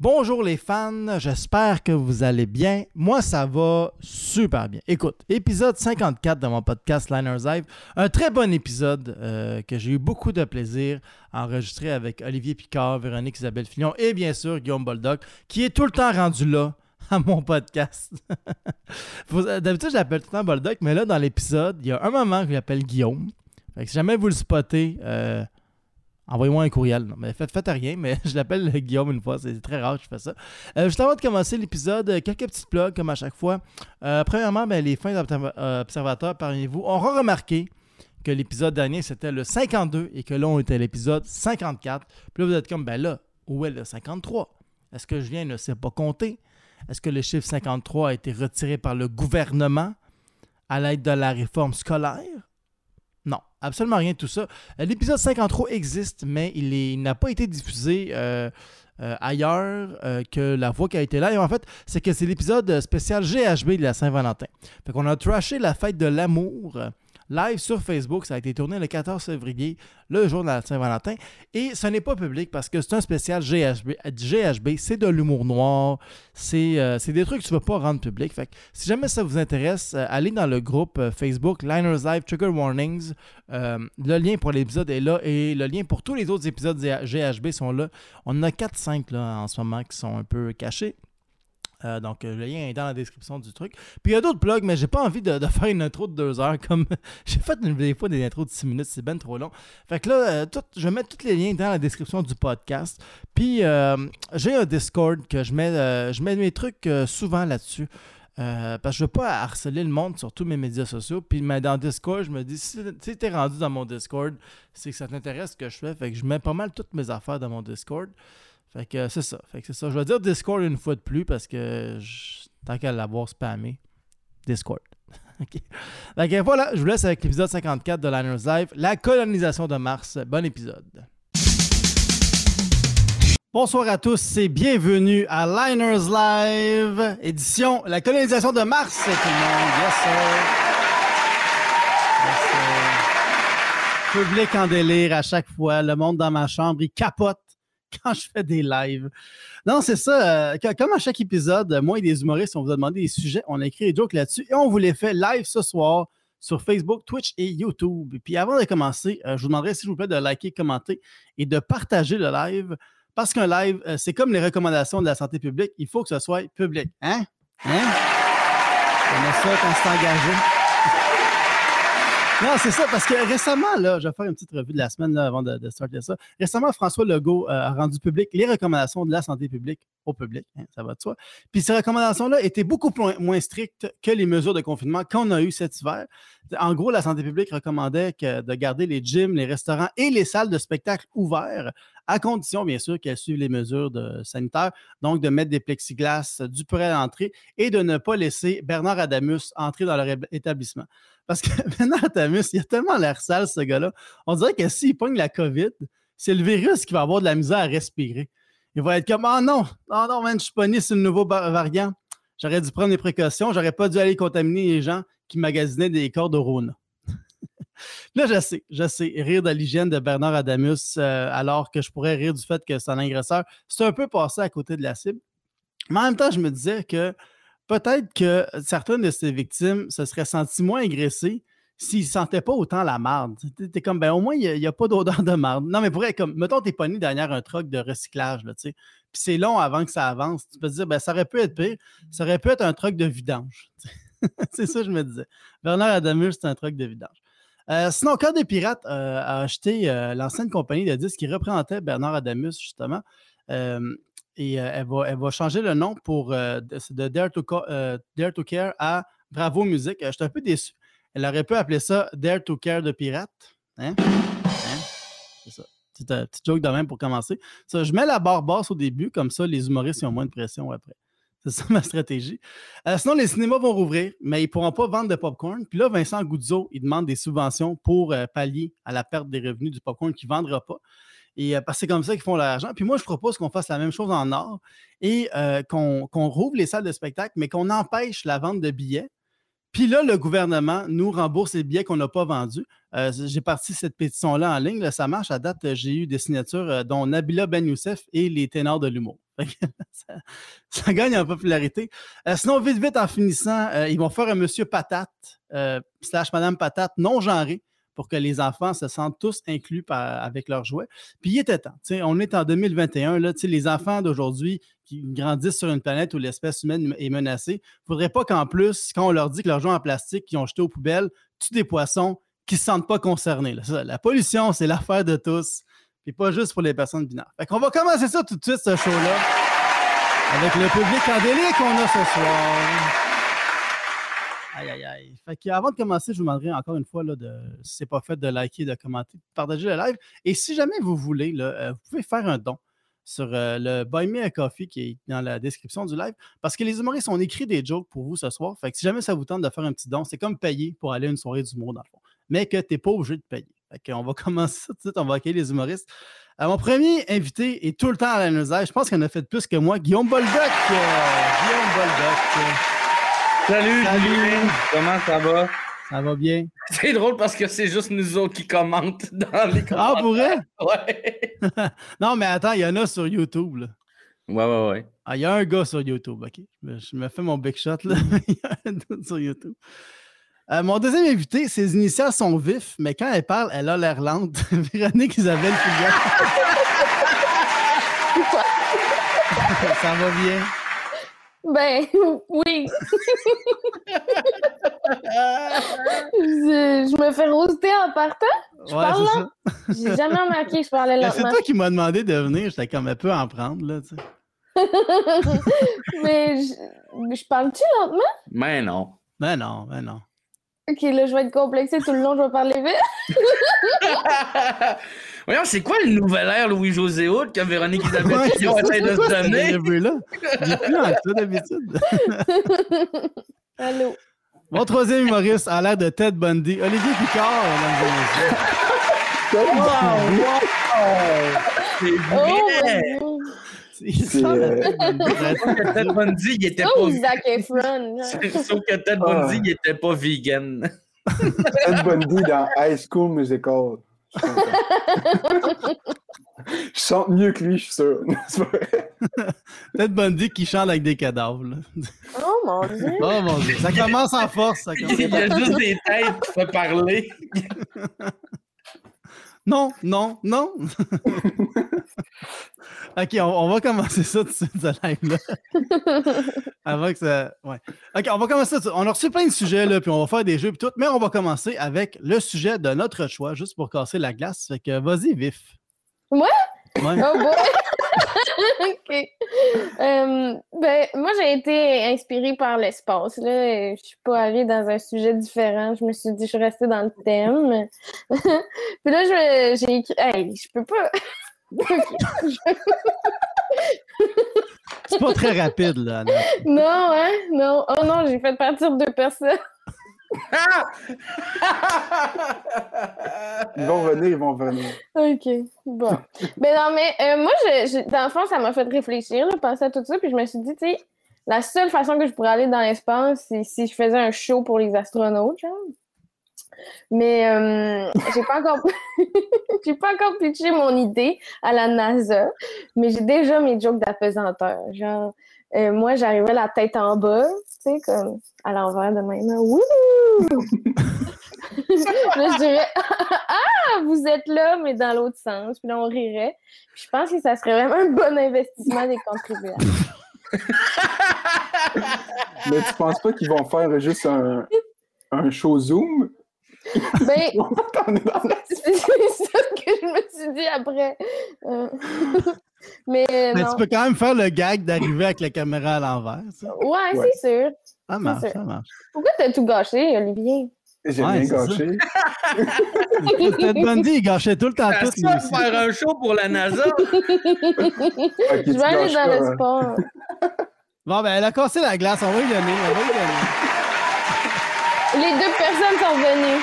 Bonjour les fans, j'espère que vous allez bien. Moi, ça va super bien. Écoute, épisode 54 de mon podcast Liners Live, un très bon épisode euh, que j'ai eu beaucoup de plaisir à enregistrer avec Olivier Picard, Véronique Isabelle Fillon et bien sûr Guillaume Boldoc, qui est tout le temps rendu là à mon podcast. D'habitude, je l'appelle tout le temps Boldoc, mais là, dans l'épisode, il y a un moment que je l'appelle Guillaume. Si jamais vous le spottez, euh, Envoyez-moi un courriel. Mais faites, faites rien, mais je l'appelle Guillaume une fois. C'est très rare que je fais ça. Euh, juste avant de commencer l'épisode, euh, quelques petites plugs comme à chaque fois. Euh, premièrement, ben, les fins observateurs parmi vous auront remarqué que l'épisode dernier c'était le 52 et que là on était à l'épisode 54. Puis là vous êtes comme, ben là, où est le 53 Est-ce que je viens ne sais pas compter? Est-ce que le chiffre 53 a été retiré par le gouvernement à l'aide de la réforme scolaire? Absolument rien de tout ça. Euh, l'épisode 53 existe, mais il n'a pas été diffusé euh, euh, ailleurs que la voix qui a été là. Et en fait, c'est que c'est l'épisode spécial GHB de la Saint-Valentin. Fait qu'on a trashé la fête de l'amour live sur Facebook. Ça a été tourné le 14 février, le jour de la Saint-Valentin. Et ce n'est pas public parce que c'est un spécial GHB. C'est de l'humour noir. C'est des trucs que tu ne veux pas rendre public. Fait si jamais ça vous intéresse, allez dans le groupe Facebook Liners Live Trigger Warnings. le lien pour l'épisode est là et le lien pour tous les autres épisodes GHB sont là. On en a 4-5 en ce moment qui sont un peu cachés. Euh, donc, euh, le lien est dans la description du truc. Puis, il y a d'autres blogs, mais j'ai pas envie de, faire une intro de deux heures. Comme j'ai fait des fois des intros de six minutes, c'est bien trop long. Fait que là, euh, je mettre tous les liens dans la description du podcast. Puis, j'ai un Discord que je mets, je mets mes trucs souvent là-dessus. parce que je veux pas harceler le monde sur tous mes médias sociaux. Puis mais dans Discord, je me dis, si, si tu es rendu dans mon Discord, c'est que ça t'intéresse ce que je fais. Fait que je mets pas mal toutes mes affaires dans mon Discord. Fait que c'est ça. Fait que c'est ça. Je vais dire Discord une fois de plus parce que tant qu'à l'avoir spammé, Discord. OK. Que voilà, je vous laisse avec l'épisode 54 de Liners Live, la colonisation de Mars. Bon épisode. Bonsoir à tous et bienvenue à Liners Live, édition La colonisation de Mars, tout le monde. Yes, sir. Yes, sir. Public en délire à chaque fois. Le monde dans ma chambre, il capote quand je fais des lives. Non, c'est ça. Euh, comme à chaque épisode, moi et des humoristes, on vous a demandé des sujets, on a écrit des jokes là-dessus et on vous les fait live ce soir sur Facebook, Twitch et YouTube. Puis avant de commencer, euh, je vous demanderai s'il vous plaît de liker, commenter et de partager le live. Parce qu'un live, euh, c'est comme les recommandations de la santé publique, il faut que ce soit public. Hein? Hein? On a ça quand c'est engagé. Non, c'est ça, parce que récemment, là, je vais faire une petite revue de la semaine avant de, de starter ça. Récemment, François Legault euh, a rendu public les recommandations de la santé publique au public. Hein, ça va de soi. Puis ces recommandations-là étaient beaucoup moins strictes que les mesures de confinement qu'on a eues cet hiver. En gros, la santé publique recommandait de garder les gyms, les restaurants et les salles de spectacle ouverts, à condition, bien sûr, qu'elles suivent les mesures de, sanitaires, donc de mettre des plexiglas du près à l'entrée et de ne pas laisser Bernard Adamus entrer dans leur établissement. Parce que Bernard Adamus, il a tellement l'air sale, ce gars-là. On dirait que s'il pogne la COVID, c'est le virus qui va avoir de la misère à respirer. Il va être comme, oh non, oh non, man, je suis pogné sur le nouveau variant. J'aurais dû prendre des précautions. J'aurais pas dû aller contaminer les gens qui magasinaient des corps de. Là, je sais, je sais, rire de l'hygiène de Bernard Adamus, euh, alors que je pourrais rire du fait que un agresseur. C'est un peu passé à côté de la cible. Mais en même temps, je me disais que peut-être que certaines de ces victimes se seraient senties moins agressées s'ils ne sentaient pas autant la marde. T'es comme, ben au moins, il n'y a, pas d'odeur de marde. Non, mais pour être comme, mettons, t'es pogné derrière un truc de recyclage, là, tu sais. Puis c'est long avant que ça avance. Tu peux te dire, ben ça aurait pu être pire. Ça aurait pu être un truc de vidange. c'est ça que je me disais. Bernard Adamus, c'est un truc de vidange. Euh, sinon, Cœur des Pirates euh, a acheté euh, l'ancienne compagnie de disques qui représentait Bernard Adamus, justement. Et elle va, elle, va, changer le nom pour de Dare to, Care à Bravo Musique. Je suis un peu déçu. Elle aurait pu appeler ça Dare to Care de Pirate. Hein? hein? C'est ça. Petite, joke de même pour commencer. Je mets la barre basse au début, comme ça, les humoristes ont moins de pression après. C'est ça ma stratégie. Euh, sinon, les cinémas vont rouvrir, mais ils ne pourront pas vendre de popcorn. Puis là, Vincent Goudzo, il demande des subventions pour euh, pallier à la perte des revenus du popcorn qu'il ne vendra pas. Et parce que c'est comme ça qu'ils font leur argent. Puis moi, je propose qu'on fasse la même chose en or et qu'on rouvre les salles de spectacle, mais qu'on empêche la vente de billets. Puis là, le gouvernement nous rembourse les billets qu'on n'a pas vendus. J'ai parti cette pétition-là en ligne. ça marche. À date, j'ai eu des signatures dont Nabila Ben Youssef et les ténors de l'humour. ça, gagne en popularité. Sinon, vite, vite, en finissant, ils vont faire un monsieur patate slash madame patate non genré pour que les enfants se sentent tous inclus avec leurs jouets. Puis il était temps. on est en 2021. Là, les enfants d'aujourd'hui qui grandissent sur une planète où l'espèce humaine est menacée, il ne faudrait pas qu'en plus, quand on leur dit que leurs jouets en plastique qu'ils ont jetés aux poubelles tuent des poissons qui ne se sentent pas concernés. La pollution, c'est l'affaire de tous, puis pas juste pour les personnes binaires. Fait qu'on va commencer ça tout de suite, ce show-là, avec le public endélique qu'on a ce soir. Aïe, aïe, aïe. Fait avant de commencer, je vous demanderai encore une fois, de, si ce n'est pas fait, de liker, de commenter, de partager le live. Et si jamais vous voulez, euh, vous pouvez faire un don sur euh, le Buy Me a Coffee qui est dans la description du live. Parce que les humoristes ont écrit des jokes pour vous ce soir. Fait que si jamais ça vous tente de faire un petit don, c'est comme payer pour aller à une soirée d'humour dans le fond. Mais que tu n'es pas obligé de payer. Fait on va commencer tout de suite, on va accueillir les humoristes. Euh, mon premier invité est tout le temps à la Je pense qu'il en a fait plus que moi. Guillaume Boldoc. Guillaume Boldoc. Salut, Salut. Comment ça va? Ça va bien. C'est drôle parce que c'est juste nous autres qui commentent dans les commentaires. Ah, pour vrai? Ouais. non, mais attends, il y en a sur YouTube. Là. Ouais, ouais, ouais. Ah, il y a un gars sur YouTube, OK. Je me fais mon big shot, là. il y a un doute sur YouTube. Euh, mon deuxième invité, ses initiales sont vifs, mais quand elle parle, elle a l'air lente. Véronique Isabelle Fouillard. ça va bien? Ben oui. je, me fais roster en partant. Je parle là. J'ai jamais remarqué que je parlais lentement. C'est toi qui m'as demandé de venir. J'étais comme un peu en prendre, là, tu sais. mais je, je parle-tu lentement? Mais non. Ben non, ben non. Ok, là, je vais être complexé tout le long, je vais parler vite. Voyons, c'est quoi le nouvel air Louis-José Hood que Véronique Isabelle ouais, Fillon essaie de se donner? là. J'ai plus en ça d'habitude. Allô? Mon troisième humoriste a l'air de Ted Bundy. Olivier Picard, mesdames et messieurs. Wow! wow. C'est vrai! Oh, c'est euh... Ted Bundy, il était oh, pas. Zac Efron. Sauf que Ted Bundy, il était pas vegan. Ted Bundy dans High School Musical. Je sens mieux que lui, je suis sûr. Ted Bundy qui chante avec des cadavres. Oh mon dieu! Oh mon dieu! Ça commence en force. Ça commence Il y a juste des têtes qui font parler. Non, non, non. OK, on, va commencer ça tout de suite, ce live-là. Avant que ça. Ouais. OK, on va commencer ça. On a reçu plein de sujets, là, puis on va faire des jeux, puis tout. Mais on va commencer avec le sujet de notre choix, juste pour casser la glace. Fait que vas-y, vif. Ouais? Ouais. Oh boy! OK. Euh, ben, moi, j'ai été inspirée par l'espace. Là. Je suis pas allée dans un sujet différent. Je me suis dit, je suis restée dans le thème. Puis là, j'ai écrit. Hey, je peux pas. C'est pas très rapide, là. Non, hein? Non. Oh non, j'ai fait partir deux personnes. Ils vont venir, ils vont venir. OK. Bon. mais non, mais euh, moi, je, dans le fond, ça m'a fait réfléchir, là, penser à tout ça, puis je me suis dit, tu sais, la seule façon que je pourrais aller dans l'espace, c'est si je faisais un show pour les astronautes, genre. Mais euh, j'ai pas encore j'ai pas encore pitché mon idée à la NASA, mais j'ai déjà mes jokes d'apesanteur. Genre, euh, moi, j'arrivais la tête en bas, tu sais, comme à l'envers de même. Wouh! là, je dirais Ah, vous êtes là, mais dans l'autre sens. Puis là, on rirait. je pense que ça serait vraiment un bon investissement des contribuables. mais tu penses pas qu'ils vont faire juste un, un show Zoom? Ben, c'est ça que je me suis dit après. Euh, mais, Mais tu peux quand même faire le gag d'arriver avec la caméra à l'envers. Ouais, ouais. c'est sûr. Ça marche, ça marche. Pourquoi t'as tout gâché, Olivier? J'ai ouais, rien gâché. Ted Bundy, il gâchait tout le temps tout. Ça, faire un show pour la NASA. je vais aller dans le hein. sport. Bon, ben, elle a cassé la glace. On va y donner. On va y donner. Les deux personnes sont venues.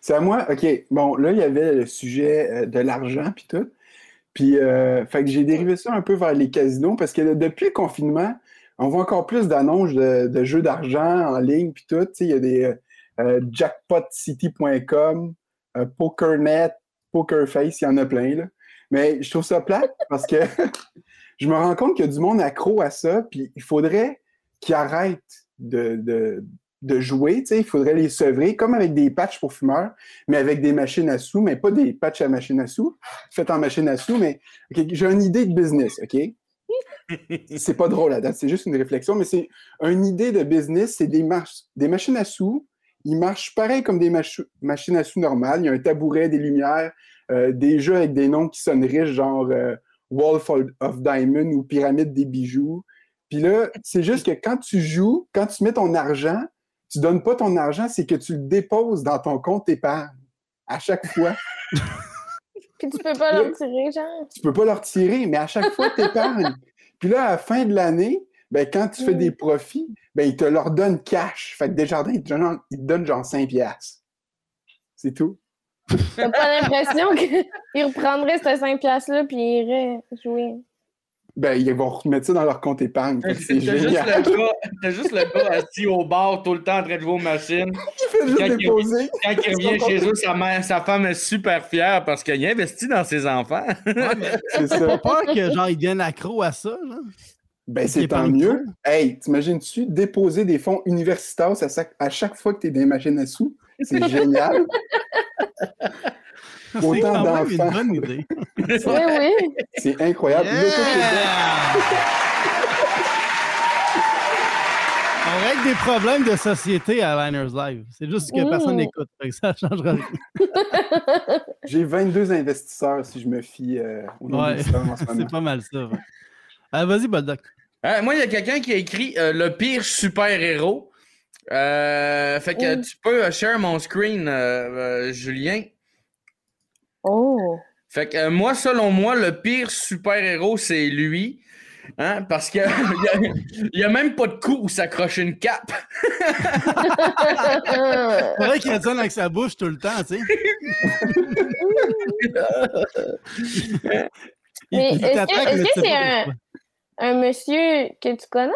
C'est à moi? OK. Bon, là, il y avait le sujet euh, de l'argent, puis tout. Puis, euh, fait que j'ai dérivé ça un peu vers les casinos parce que depuis le confinement, on voit encore plus d'annonces de, de jeux d'argent en ligne, puis tout. Tu sais, Il y a des euh, jackpotcity.com, euh, PokerNet, PokerFace, il y en a plein. Là. Mais je trouve ça plate parce que je me rends compte qu'il y a du monde accro à ça, puis il faudrait qu'ils arrêtent de, de, de jouer. tu sais. Il faudrait les sevrer, comme avec des patchs pour fumeurs, mais avec des machines à sous, mais pas des patchs à machine à sous, faites en machine à sous, mais j'ai une idée de business, OK? c'est pas drôle à date, c'est juste une réflexion, mais c'est une idée de business, c'est des, marches, des machines à sous. Ils marchent pareil comme des mach- machines à sous normales. Il y a un tabouret, des lumières, euh, des jeux avec des noms qui sonnent riches, genre euh, Wolf of Diamond ou Pyramide des bijoux. Puis là, c'est juste que quand tu joues, quand tu mets ton argent, tu donnes pas ton argent, c'est que tu le déposes dans ton compte épargne à chaque fois. Puis tu peux pas le retirer, genre. tu peux pas le retirer, mais à chaque fois, tu épargnes. Puis là, à la fin de l'année, ben, quand tu fais Mm. des profits, ben, ils te leur donnent cash. Fait que Desjardins, ils te donnent, ils te donnent genre 5 piastres. C'est tout. T'as pas l'impression qu'ils reprendraient ces 5 piastres-là puis ils iraient jouer. Ben, ils vont remettre ça dans leur compte épargne. C'est juste, génial. le gars- t'as juste le gars assis au bar tout le temps en train de jouer aux machines. Il fait juste Quand il- déposer. Quand il revient chez eux, sa, mère, sa femme est super fière parce qu'il a investi dans ses enfants. Ouais, mais C'est ça. pas peur que genre ils deviennent accro à ça, là? Ben, c'est tant mieux. Hey, t'imagines-tu déposer des fonds universitaires à chaque, fois que tu es dans les machines à sous? C'est génial. C'est Autant d'enfants. bonne idée. Oui, oui. C'est incroyable. On règle des problèmes de société à Liners Live. C'est juste que Mmh. personne n'écoute. fait que Ça changera rien. J'ai 22 investisseurs si je me fie euh, au nombre Ouais. d'investisseurs en ce moment. C'est pas mal ça. ouais. Euh, Vas-y, Boldoc. Euh, moi, il y a quelqu'un qui a écrit euh, le pire super-héros. Euh, fait que Mm. tu peux euh, share mon screen, euh, euh, Julien. Oh. Fait que euh, moi, selon moi, le pire super-héros, c'est lui. Hein, parce que il y a, même pas de coup où s'accrocher une cape. C'est vrai qu'il résonne avec sa bouche tout le temps, tu sais. Il- Mais il est-ce que c'est un, un monsieur que tu connais?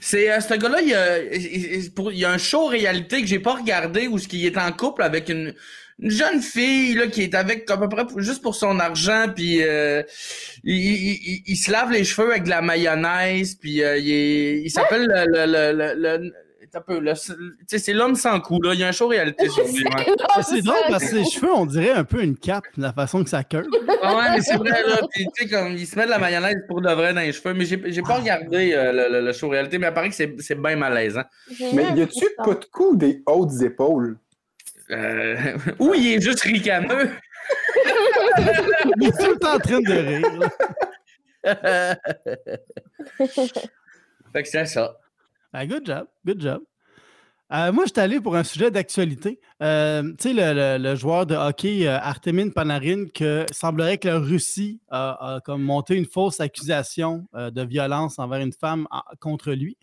C'est euh, ce gars-là, il, y a- il- il- il a un show réalité que j'ai pas regardé où ce qui est en couple avec une, une jeune fille là qui est avec à peu près pour- juste pour son argent puis euh, il, il- il- il se lave les cheveux avec de la mayonnaise puis euh, il, s'appelle le, le, le, le- c'est l'homme sans cou là. Il y a un show réalité sur lui. Ah, C'est drôle parce que ses cheveux, on dirait un peu une cape, la façon que ça curve. Ah ouais, mais c'est vrai, là. Puis, tu sais, comme, il se met de la mayonnaise pour de vrai dans les cheveux. Mais j'ai, pas regardé euh, le, le- le show réalité, mais il paraît que c'est, c'est bien malaisant. Mais y a-tu pas de coup ou des hautes épaules? Euh... Ou il est juste ricaneux? Il est tout le temps en train de rire. fait que c'est ça. Ah, good job, good job. Euh, moi, je suis allé pour un sujet d'actualité. Euh, tu sais, le, le- le joueur de hockey euh, Artemin Panarin, que semblerait que la Russie a, a comme monté une fausse accusation de violence envers une femme contre lui.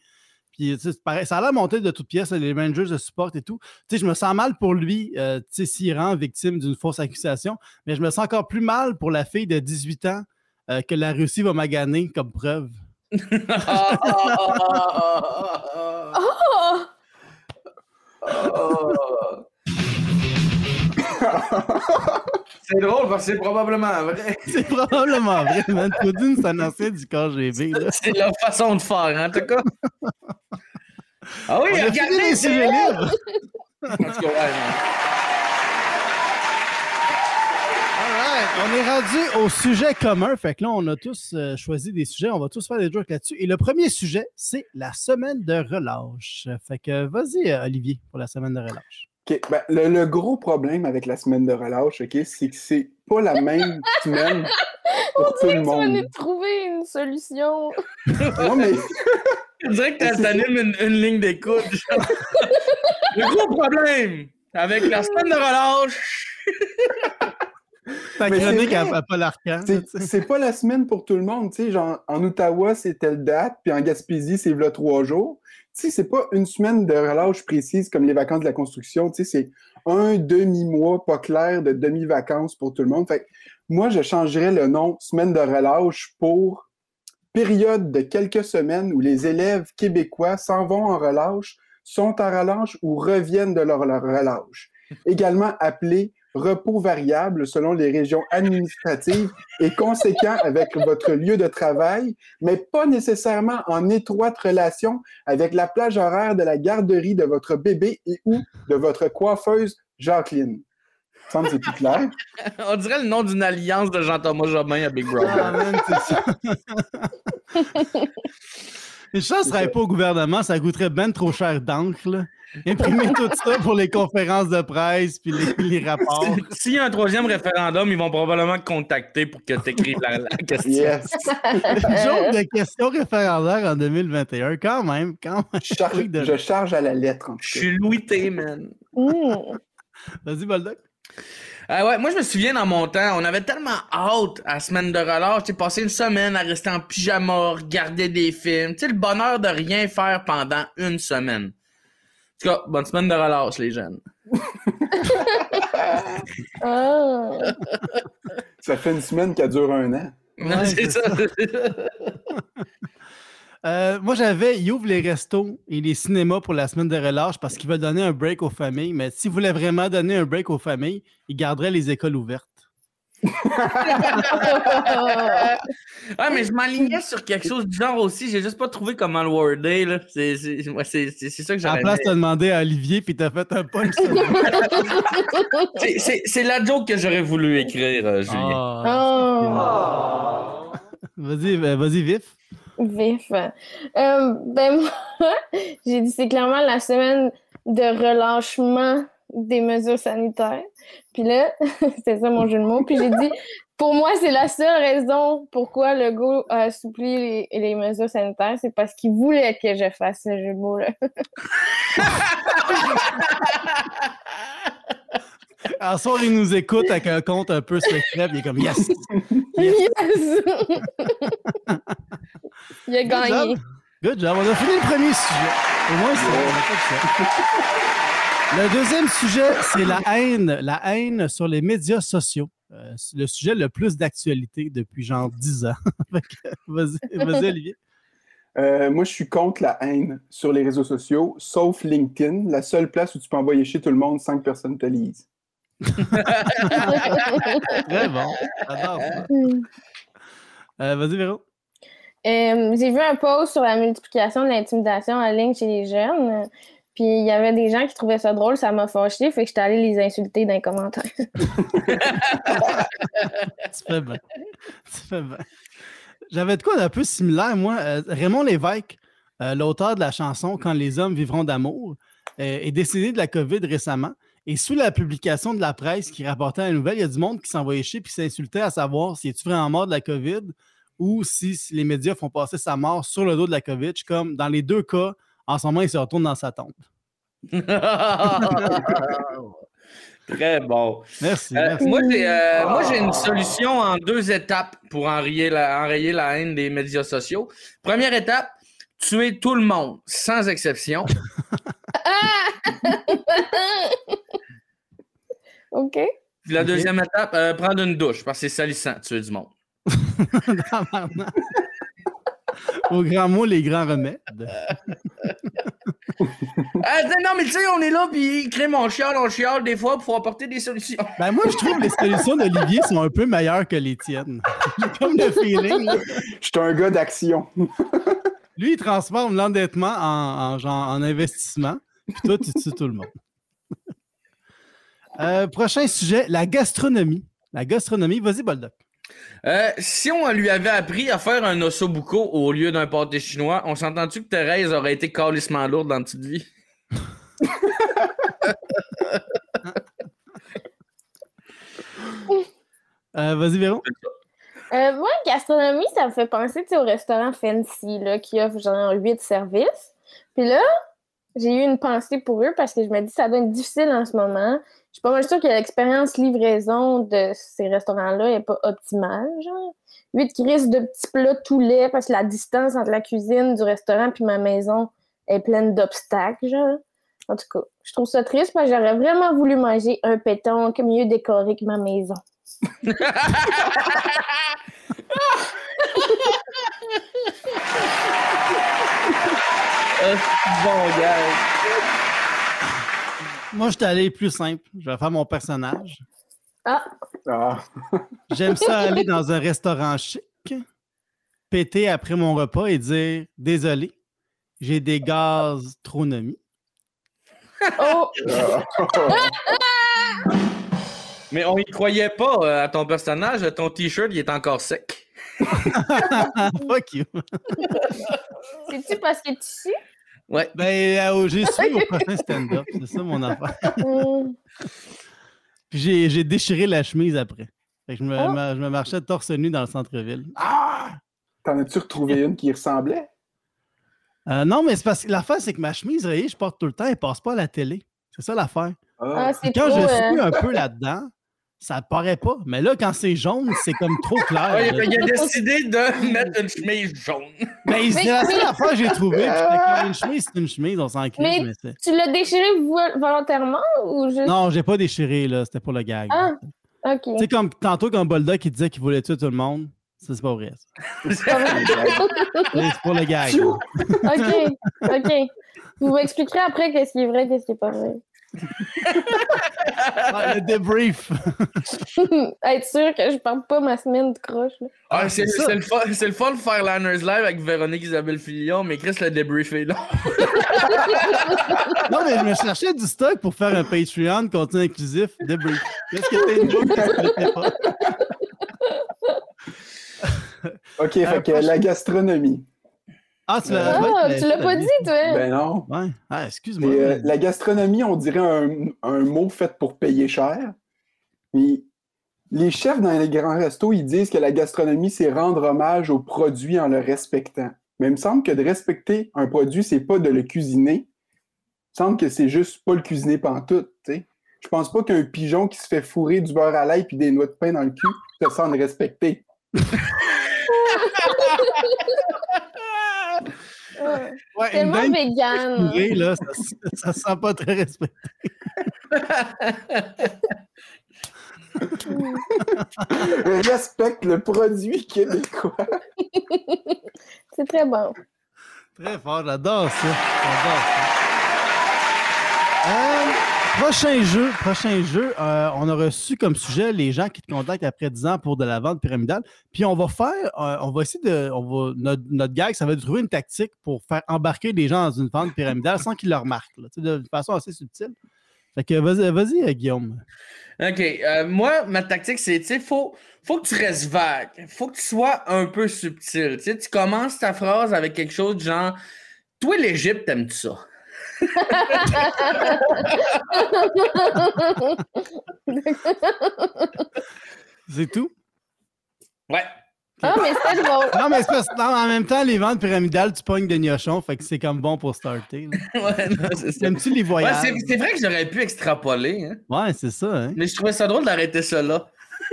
Puis, pareil, ça a l'air monté de toutes pièces, les Rangers le supportent et tout. Tu sais, je me sens mal pour lui, euh, tu sais, s'il rend victime d'une fausse accusation, mais je me sens encore plus mal pour la fille de 18 ans euh, que la Russie va maganer comme preuve. Oh! c'est drôle parce que c'est probablement vrai. C'est probablement vrai, man. Poudine, ancien du KGB. C'est leur façon de faire, en tout cas. Ah oui, On regardez, les sujets libres. En tout cas, ouais, non. Alright, On est rendu au sujet commun. Fait que là, on a tous euh, choisi des sujets. On va tous faire des jokes là-dessus. Et le premier sujet, c'est la semaine de relâche. Fait que vas-y, euh, Olivier, pour la semaine de relâche. OK. Ben, le, le gros problème avec la semaine de relâche, OK, c'est que c'est pas la même semaine pour tout le Tu vas monde. nous trouver une solution. Non, mais On dirait que t'animes une, une ligne d'écoute. Le gros problème avec la semaine de relâche. Ta chronique à, Paul Arcand. c'est tu pas la semaine pour tout le monde. Tu sais, genre, en Ottawa, c'est telle date, puis en Gaspésie, c'est là trois jours. Sais, c'est pas une semaine de relâche précise comme les vacances de la construction. Tu sais, c'est un demi-mois pas clair de demi-vacances pour tout le monde. Fait moi, je changerais le nom semaine de relâche pour Période de quelques semaines où les élèves québécois s'en vont en relâche, sont en relâche ou reviennent de leur, leur relâche. Également appelé repos variable selon les régions administratives et conséquent avec votre lieu de travail, mais pas nécessairement en étroite relation avec la plage horaire de la garderie de votre bébé et ou de votre coiffeuse Jacqueline. Ça me semble plus clair? On dirait le nom d'une alliance de Jean-Thomas Jobin à Big Brother. Ah, man, c'est ça. Et ça, ne serait pas au gouvernement, ça coûterait ben trop cher d'encre. Imprimer tout ça pour les conférences de presse puis les, les rapports. S'il y a un troisième référendum, ils vont probablement te contacter pour que tu écrives la, la question. Yes. Jour de questions référendaires en 2021, quand même, quand même. Je charge, Oui, de- je charge à la lettre, en Je suis Louis T, man. Vas-y, Boldoc. Ah ouais, moi je me souviens dans mon temps, on avait tellement hâte à la semaine de relâche, tu passer une semaine à rester en pyjama, regarder des films, tu sais, le bonheur de rien faire pendant une semaine. En tout cas, bonne semaine de relâche, les jeunes. Ah. Ça fait une semaine qu'elle dure un an. Ouais, c'est c'est ça. Euh, moi, j'avais, ils ouvrent les restos et les cinémas pour la semaine de relâche parce qu'ils veulent donner un break aux familles. Mais s'ils voulaient vraiment donner un break aux familles, ils garderaient les écoles ouvertes. Ah, mais je m'alignais sur quelque chose du genre aussi, j'ai juste pas trouvé comment le worder, là. C'est c'est- ouais, c'est- c'est- c'est ça que À la j'aurais place, t'as demandé à Olivier puis t'as fait un punch. C'est- C'est c'est la joke que j'aurais voulu écrire, euh, Julien. Ah. Oh. Vas-y, euh, vas-y, vif. Vif. Euh, ben moi, j'ai dit c'est clairement la semaine de relâchement des mesures sanitaires. Puis là, c'était ça mon jeu de mots. Puis j'ai dit, pour moi, c'est la seule raison pourquoi le go a assoupli les, les mesures sanitaires, c'est parce qu'il voulait que je fasse ce jeu de mots-là. En soir, il nous écoute avec un compte un peu secret, puis il est comme yes. Yes! Il a Good gagné. job. Good job. On a fini le premier sujet. Au moins, c'est Le deuxième sujet, c'est la haine. La haine sur les médias sociaux. Euh, le sujet le plus d'actualité depuis genre 10 ans. Vas-y, vas-y, Olivier. Euh, moi, je suis contre la haine sur les réseaux sociaux, sauf LinkedIn, la seule place où tu peux envoyer chez tout le monde sans que personne te lise. Très bon. J'adore ça. Euh, vas-y, Véro. Euh, j'ai vu un post sur la multiplication de l'intimidation en ligne chez les jeunes. Puis il y avait des gens qui trouvaient ça drôle, ça m'a fâché, fait que j'étais allée les insulter dans les commentaires. Tu fais bien. Tu fais bien. J'avais de quoi d'un peu similaire, moi. Euh, Raymond Lévesque, euh, l'auteur de la chanson Quand les hommes vivront d'amour, euh, est décédé de la COVID récemment. Et sous la publication de la presse qui rapportait la nouvelle, il y a du monde qui s'envoyait chier puis s'insultait à savoir s'il est vraiment mort de la COVID ou si, si les médias font passer sa mort sur le dos de la COVID. Je suis Comme dans les deux cas, en ce moment, il se retourne dans sa tombe. Très bon. Merci. Euh, merci. moi, j'ai euh, moi, j'ai une solution en deux étapes pour enrayer la, enrayer la haine des médias sociaux. Première étape, tuer tout le monde, sans exception. OK? Puis la deuxième étape, euh, prendre une douche, parce que c'est salissant, tuer du monde. Au grand mot, les grands remèdes. Ah, non, mais tu sais, on est là, puis crée mon chial, on chiale des fois pour apporter des solutions. Ben moi, je trouve que les solutions d'Olivier sont un peu meilleures que les tiennes. J'ai comme le feeling. là. Je suis un gars d'action. Lui, il transforme l'endettement en, en, genre, en investissement. Puis toi, tu tues tout le monde. Euh, prochain sujet, la gastronomie. La gastronomie. Vas-y, Boldoc. Euh, si on lui avait appris à faire un ossobuco au lieu d'un pâté chinois, on s'entend-tu que Thérèse aurait été calissement lourde dans petite vie? Euh, Vas-y, Véro. Euh, moi, gastronomie, ça me fait penser au restaurant fancy là, qui offre genre 8 services. Puis là, j'ai eu une pensée pour eux parce que je me dis ça doit être difficile en ce moment je suis pas mal sûre que l'expérience livraison de ces restaurants-là n'est pas optimale, genre. crises de petits plats tout lait parce que la distance entre la cuisine du restaurant puis ma maison est pleine d'obstacles. En tout cas, je trouve ça triste parce que j'aurais vraiment voulu manger un péton mieux décoré que ma maison. Ah, bon gars. Moi, je suis allé plus simple. Je vais faire mon personnage. Ah, Ah, J'aime ça aller dans un restaurant chic, péter après mon repas et dire Désolé, j'ai des gastronomies. oh, Mais on y croyait pas euh, à ton personnage. Ton t-shirt, il est encore sec. Fuck you. c'est-tu parce que tu sais? Ouais. Ben, euh, j'ai su au prochain stand-up. C'est ça mon affaire. Puis j'ai, j'ai déchiré la chemise après. Fait que je, me, Oh. ma- je me marchais torse nu dans le centre-ville. Ah! T'en as-tu retrouvé une qui ressemblait? Euh, non, mais c'est parce que l'affaire, c'est que ma chemise rayée, je porte tout le temps, elle passe pas à la télé. C'est ça l'affaire. Ah, Ah, c'est Quand trop... je suis euh, un peu là-dedans, ça paraît pas. Mais là, quand c'est jaune, c'est comme trop clair. Ouais, il a décidé de mettre une chemise jaune. Ben, c'est la seule mais- affaire que j'ai trouvée. une chemise, c'est une chemise, on s'en crie. Mais- Mais c'est- Tu l'as déchiré vo- volontairement ou juste... Non, j'ai pas déchiré, là. C'était pour le gag. Ah, ok. Tu sais, comme tantôt, comme Bolda qui disait qu'il voulait tuer tout le monde. Ça, c'est pas vrai. C'est pas vrai. C'est pour le gag. Ok, ok. Vous m'expliquerez après qu'est-ce qui est vrai, qu'est-ce qui est pas vrai. Ah, le débrief. Être sûr que je parle pas ma semaine de croche. là. Ah, c'est le, fun- c'est le fun de faire Liners Live avec Véronique Isabelle Fillon, mais Chris le débrief est là. Non, mais je me cherchais du stock pour faire un Patreon contenu inclusif. Débrief. Qu'est-ce que t'as une pas? OK, Euh, fait que la gastronomie. Ah, tu l'as Ah, ouais, tu l'as pas dit, toi? Ben non. Ouais. Ah, excuse-moi. Euh, la gastronomie, on dirait un, un mot fait pour payer cher. Mais les chefs dans les grands restos, ils disent que la gastronomie, c'est rendre hommage au produit en le respectant. Mais il me semble que de respecter un produit, c'est pas de le cuisiner. Il me semble que c'est juste pas le cuisiner pantoute, tu sais. Je pense pas qu'un pigeon qui se fait fourrer du beurre à l'ail puis des noix de pain dans le cul se sent respecté. Ouais. Tellement vegan. fourrée, là, ça, ça sent pas très respecté. Respecte le produit québécois. C'est très bon. Très fort, j'adore ça. J'adore ça. Euh, prochain jeu, prochain jeu, euh, on a reçu comme sujet les gens qui te contactent après 10 ans pour de la vente pyramidale. Puis on va faire, euh, on va essayer de, notre, gag, ça va être trouver une tactique pour faire embarquer les gens dans une vente pyramidale sans qu'ils le remarquent, de façon assez subtile. Fait que vas-y, euh, Guillaume. OK. moi, ma tactique, c'est, tu sais, faut, faut que tu restes vague. Faut que tu sois un peu subtil. Tu commences ta phrase avec quelque chose de genre Toi, l'Égypte, t'aimes-tu ça? C'est tout? Ouais. Ah, mais c'est drôle. Non, mais c'est parce que en même temps, les ventes pyramidales, tu pognes de gnochons, fait que c'est comme bon pour starter. là. ouais, non, c'est ça. T'aimes-tu les Ouais, voyages? c'est, c'est vrai que j'aurais pu extrapoler, hein, Ouais, c'est ça, hein? mais je trouvais ça drôle d'arrêter ça là.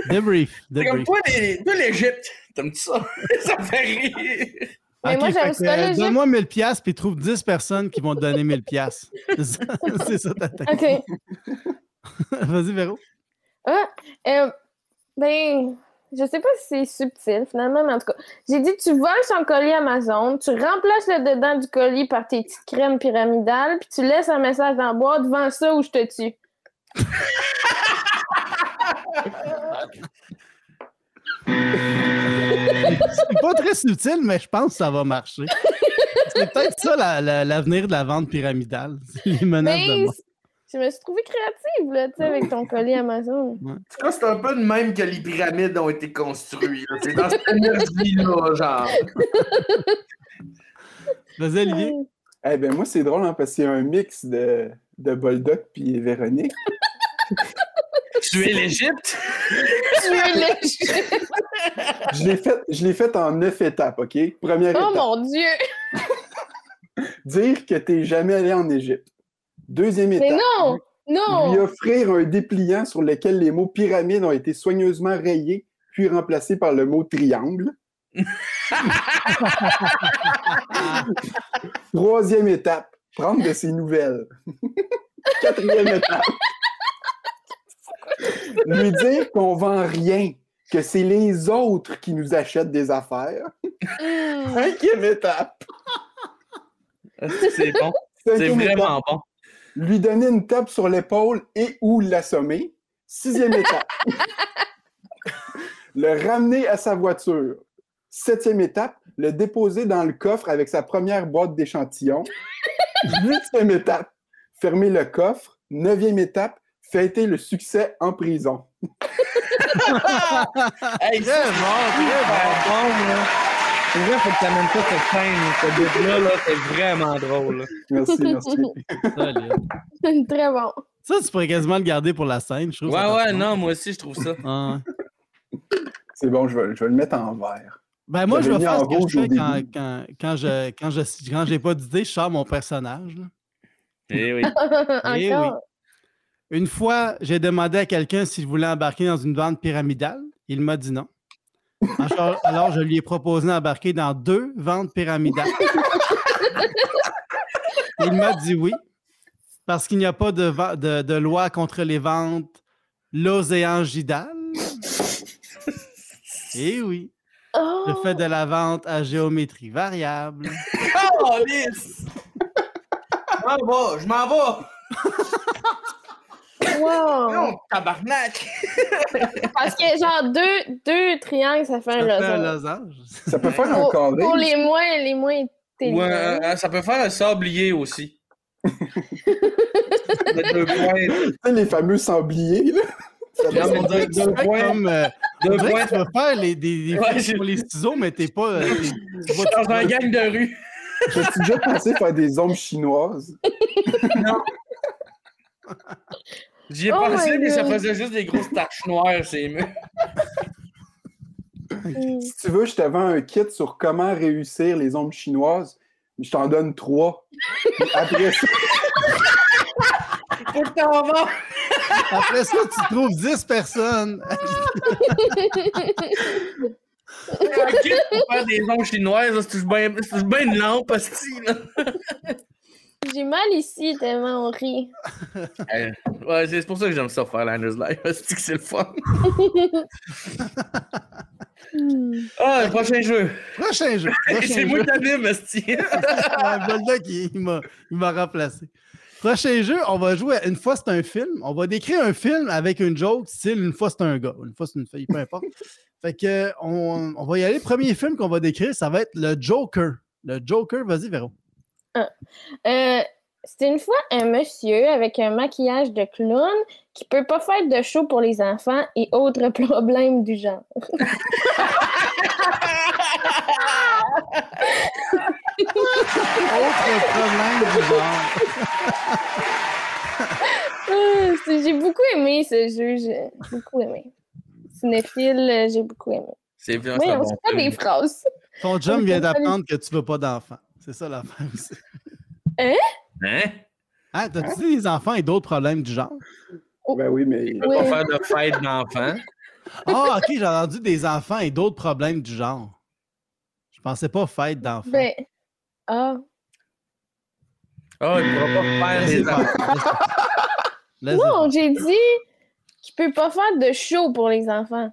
Débrief. C'est comme toi, les- toi, l'Égypte, t'aimes-tu ça? ça fait rire. Mais moi, j'aime ça, euh. Donne-moi 1000 pièces puis trouve 10 personnes qui vont te donner 1000 pièces. C'est ça, ta tactique. OK. Vas-y, Véro. Ah, euh, ben, je sais pas si c'est subtil finalement, mais en tout cas, j'ai dit tu voles son colis Amazon, tu remplaces le dedans du colis par tes petites crèmes pyramidales, puis tu laisses un message dans la boîte devant ça ou je te tue. C'est pas très subtil, mais je pense que ça va marcher. C'est peut-être ça la- la- l'avenir de la vente pyramidale. Les menaces de mort. je me suis trouvée créative, là, tu sais, avec ton colis Amazon. En tout cas, c'est un peu de même que les pyramides ont été construites. C'est dans cette énergie-là, genre. Vas-y, Olivier. Eh ben moi, c'est drôle hein, parce que c'est un mix de, de Boldoc puis Véronique. Tu es l'Égypte? Tu es léger. Je l'ai fait, je l'ai fait en neuf étapes, OK? Première Oh étape, mon Dieu! dire que t'es jamais allé en Égypte. Deuxième Mais étape, non! lui Non! offrir un dépliant sur lequel les mots pyramide ont été soigneusement rayés puis remplacés par le mot triangle. Troisième étape, prendre de ses nouvelles. Quatrième étape, lui dire qu'on vend rien, que c'est les autres qui nous achètent des affaires. Hmm. Cinquième étape, C'est bon? C'est étape, vraiment bon. lui donner une tape sur l'épaule et ou l'assommer. Sixième étape. le ramener à sa voiture. Septième étape, le déposer dans le coffre avec sa première boîte d'échantillons. Huitième étape, fermer le coffre. Neuvième étape, fêter le succès en prison. Hey, là. C'est vrai, faut que t'amènes pas cette scène. Ce bout-là, là, c'est vraiment drôle. là. Merci, merci. Très bon. Ça, tu pourrais quasiment le garder pour la scène, je trouve. Ouais, ça ouais, non, moi aussi, je trouve ça. Ouais. C'est bon, je vais, je vais le mettre en vert. Ben moi, je vais faire ce que je fais quand, quand, quand je quand je quand j'ai pas d'idée, je sors mon personnage. là. Eh oui. Eh Encore. Une fois, j'ai demandé à quelqu'un s'il voulait embarquer dans une vente pyramidale. Il m'a dit non. Alors, alors, je lui ai proposé d'embarquer dans deux ventes pyramidales. Il m'a dit oui, parce qu'il n'y a pas de, de- de loi contre les ventes loséangidales. Eh oui, Oh, je fais de la vente à géométrie variable. Oh, lisse! Je m'en vais, je m'en vais! Wow. Non, tabarnak! Parce que genre deux, deux triangles, ça fait un Ça fait un losange. losange. Ça peut faire un carré. pour les moins, les moins Ou un- intelligents. un- ça peut faire un sablier aussi. De deux les fameux sangliers, là. Ça Non, mais deux Tu fais points. comme, euh, tu peux faire les, des, des Ouais, les ciseaux, mais t'es pas. euh, t'es- tu vois dans un gang de rue. T'as-tu déjà pensé faire des ombres chinoises? J'y ai Oh pensé, mais ça faisait juste des grosses taches noires, c'est mieux. Mm. Si tu veux, je te vends un kit sur comment réussir les ombres chinoises. Je t'en donne trois. Après ça, t'en! Après ça, tu trouves 10 personnes. Un kit pour faire des ongles chinoises, c'est bien une lampe, hostie, là? J'ai mal ici tellement on rit. Euh, Ouais, c'est pour ça que j'aime ça faire Liners Live, hostie, que c'est le fun. Ah, le prochain jeu. Prochain jeu. c'est moi qui t'anime, hostie. Ah, il, il m'a- il m'a remplacé. Prochain jeu, on va jouer à une fois c'est un film. On va décrire un film avec une joke, style une fois c'est un gars, une fois c'est une fille, peu importe. Fait que on, on va y aller. Premier film qu'on va décrire, ça va être le Joker. Le Joker, vas-y, Véro. Euh, C'était une fois un monsieur avec un maquillage de clown qui peut pas faire de show pour les enfants et autres problèmes du genre. Autre problème du genre. Ah, c'est- j'ai beaucoup aimé ce jeu, j'ai beaucoup aimé. Cinéphile, euh, j'ai beaucoup aimé. C'est bien, Oui, on se fait des phrases. Ton chum vient d'apprendre que tu veux pas d'enfants. C'est ça l'affaire aussi. Hein? Ah, t'as-tu dit des enfants et d'autres problèmes du genre? ben oui, mais Je peux Oui. pas faire de fête d'enfants. Ah, ok, j'ai entendu des enfants et d'autres problèmes du genre. Je pensais pas fête d'enfants. Ben, ah, Oh, il pourra pas faire des enfants. non, j'ai dit qu'il peut pas faire de show pour les enfants.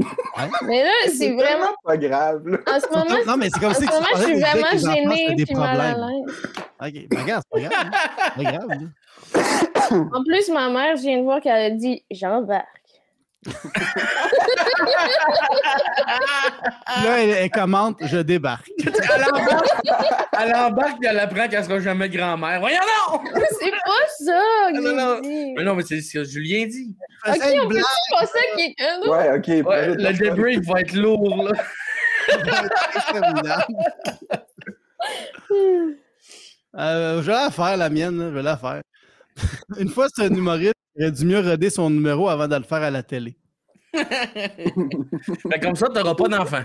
Ouais. Mais là, c'est vraiment. pas grave. là. En ce moment, Non, mais c'est comme en si ce tu moment, je suis vraiment gênée puis mal à l'aise. Ok, ben regarde, c'est pas grave. hein. C'est pas grave. là. En plus, ma mère, je viens de voir qu'elle a dit j'embarque. Là, elle, elle commente Je débarque. Elle embarque, elle embarque et elle apprend qu'elle sera jamais grand-mère. Voyons non! C'est pas ça Non, non, dit. Mais non, mais c'est ce que Julien dit. Ok, on peut passer à quelqu'un d'autre? Ouais, ok. Ouais, le débrief va être lourd, là. Euh, je vais la faire, la mienne. là, Je vais la faire. Une fois, c'est un humoriste qui aurait dû mieux roder son numéro avant de le faire à la télé. Comme ça, t'auras pas d'enfant.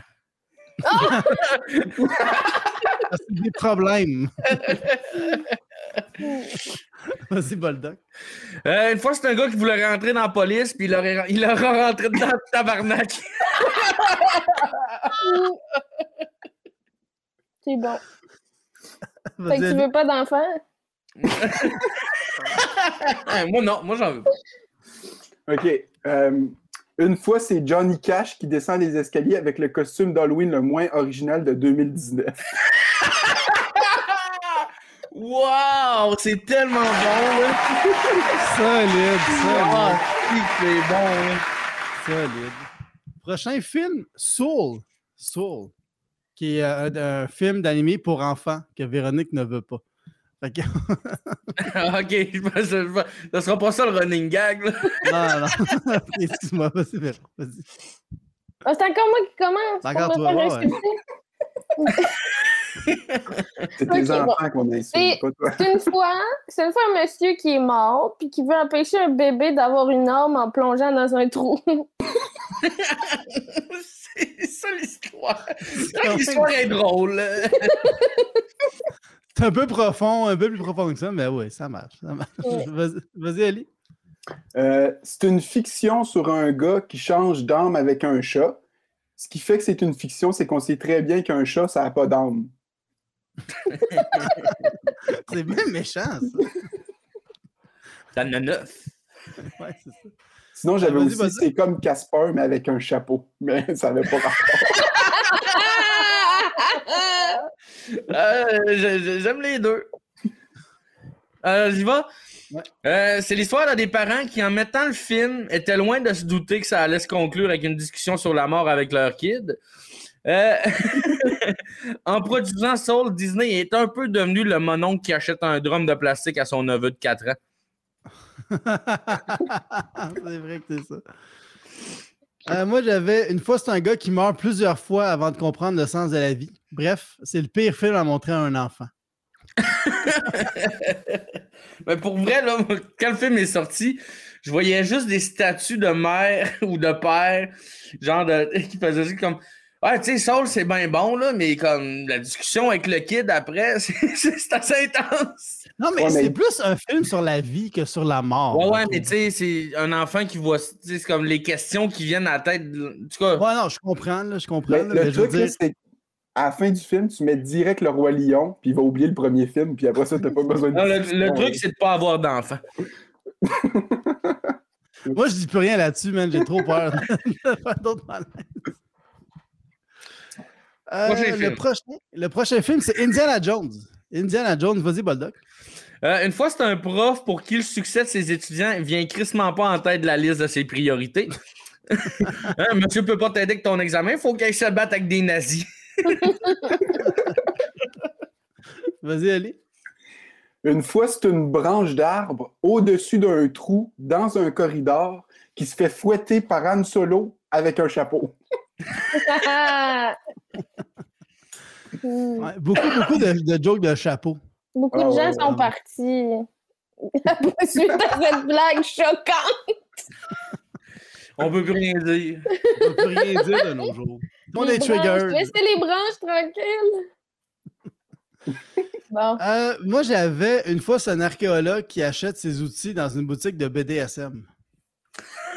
Que c'est des problèmes. Vas-y, Bulldog. Euh, une fois, c'est un gars qui voulait rentrer dans la police, puis il aurait, il aurait rentré dans le tabarnak. C'est bon. Fait que tu veux pas d'enfant? Euh, moi, non. Moi, j'en veux pas. OK. euh, une fois, c'est Johnny Cash qui descend les escaliers avec le costume d'Halloween le moins original de 2019. Wow! C'est tellement bon, là! Solide, Ah, solide, c'est bon, hein. solide. Prochain film, Soul. Soul. Qui est euh, un, un film d'animé pour enfants que Véronique ne veut pas. Que- ok, je pense que je pense- ça sera pas ça le running gag, là. non, non. Excuse-moi, vas-y, vas-y. Ah, c'est encore moi qui commence. C'est encore toi. C'est tes enfants qu'on insulte, pas toi. C'est une fois, c'est une fois un monsieur qui est mort puis qui veut empêcher un bébé d'avoir une arme en plongeant dans un trou. c'est ça l'histoire. L'histoire est drôle. C'est un peu profond, un peu plus profond que ça, mais oui, ça marche. Ça marche. Ouais. Vas-y, Vas-y, Ali. Euh, c'est une fiction sur un gars qui change d'âme avec un chat. Ce qui fait que c'est une fiction, c'est qu'on sait très bien qu'un chat, ça n'a pas d'âme. C'est bien méchant, ça. T'en as neuf. Ouais, c'est ça. Sinon, j'avais vas-y, aussi. C'est comme Casper, mais avec un chapeau. Mais ça n'avait pas rapport. Euh, J'aime les deux. J'y vais. Ouais. Euh, c'est l'histoire de des parents qui, en mettant le film, étaient loin de se douter que ça allait se conclure avec une discussion sur la mort avec leur kid. Euh, en produisant Soul, Disney est un peu devenu le mononcle qui achète un drum de plastique à son neveu de 4 ans. c'est vrai que c'est ça. Euh, moi, j'avais. Une fois, c'est un gars qui meurt plusieurs fois avant de comprendre le sens de la vie. Bref, c'est le pire film à montrer à un enfant. Mais pour vrai, là, quand le film est sorti, je voyais juste des statues de mère ou de père, genre de, qui faisaient comme. Ouais, tu sais, Soul, c'est bien bon, là, mais comme la discussion avec le kid après, c'est assez intense. Non, mais Ouais, c'est mais- plus un film sur la vie que sur la mort. Ouais, ouais, mais tu sais, c'est un enfant qui voit. tu sais, C'est comme les questions qui viennent à la tête. de- En tout cas, Ouais, non, je comprends, là, je comprends. Mais là, le truc, dire. c'est qu'à la fin du film, tu mets direct le Roi Lion, puis il va oublier le premier film, puis après ça, t'as pas besoin de non, le, truc, c'est de pas avoir d'enfant. Moi, je dis plus rien là-dessus, man. J'ai trop peur d'autres malaises. Euh, Prochain le, film. prochain, le prochain film, c'est Indiana Jones. Indiana Jones, vas-y, Boldoc. Euh, une fois, c'est un prof pour qui le succès de ses étudiants vient crissement pas en tête de la liste de ses priorités. Hein, monsieur peut pas t'aider avec ton examen, il faut qu'il se batte avec des nazis. Vas-y, Ali. Une fois, c'est une branche d'arbre au-dessus d'un trou dans un corridor qui se fait fouetter par Han Solo avec un chapeau. Ouais, beaucoup, beaucoup de, de jokes de chapeau. Beaucoup Ah de gens ouais, sont ouais. partis après suite à cette blague choquante. On peut plus rien dire. On peut plus rien dire de nos jours. On Les est triggered. Laissez les branches tranquilles. Bon. Euh, moi, j'avais une fois, c'est un archéologue qui achète ses outils dans une boutique de BDSM.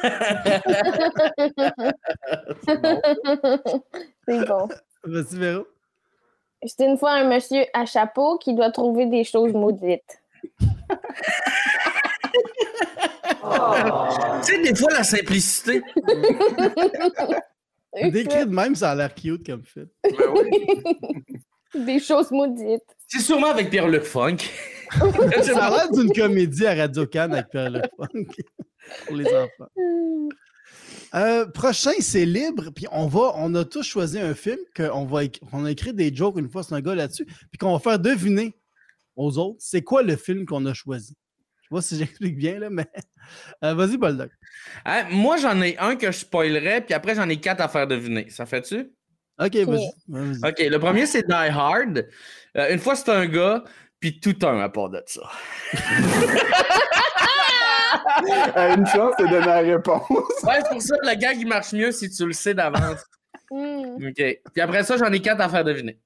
C'est bon. Vas-y, Véro. C'était une fois un monsieur à chapeau qui doit trouver des choses maudites. Tu sais, des fois, la simplicité. Décrit de même, ça a l'air cute comme film. Des choses maudites. C'est sûrement avec Pierre-Luc Funk. Ça a l'air d'une comédie à Radio Cannes avec Pierre Le Funk pour les enfants. Euh, prochain, c'est libre. Puis on va, on a tous choisi un film qu'on va, on a écrit des jokes une fois, c'est un gars là-dessus, puis qu'on va faire deviner aux autres. C'est quoi le film qu'on a choisi Je sais pas si j'explique bien là, mais Euh, vas-y, Boldoc. Hein, moi, j'en ai un que je spoilerais, puis après, j'en ai quatre à faire deviner. Ça fait-tu? Ok, vas-y. vas-y. OK, le premier, c'est Die Hard. Euh, une fois, c'est un gars, puis tout un à part de ça. Euh, une chance de donner la réponse. Ouais, c'est pour ça que le gag, il marche mieux si tu le sais d'avance. Hmm. OK. Puis après ça, j'en ai quatre à faire deviner.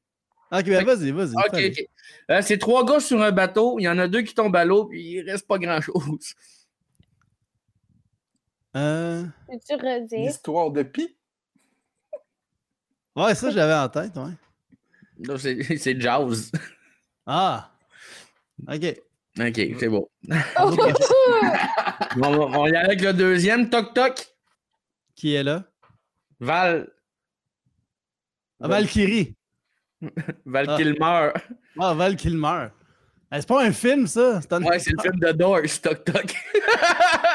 Ok, ben vas-y, vas-y. OK. OK. Euh, c'est trois gars sur un bateau. Il y en a deux qui tombent à l'eau, puis il reste pas grand-chose. Euh, Peux-tu redire? L'histoire de Pi. Ouais, ça, j'avais en tête, ouais. C'est c'est jazz. Ah! Ok. OK, c'est bon. Oh! On va, on y aller avec le deuxième. Toc, toc. Qui est là? Val. Ah, Valkyrie. Val Ah. Kilmer. Ah, Val Kilmer. Eh, c'est pas un film, ça. C'est un... Ouais, c'est le film de Doors, Toc Toc.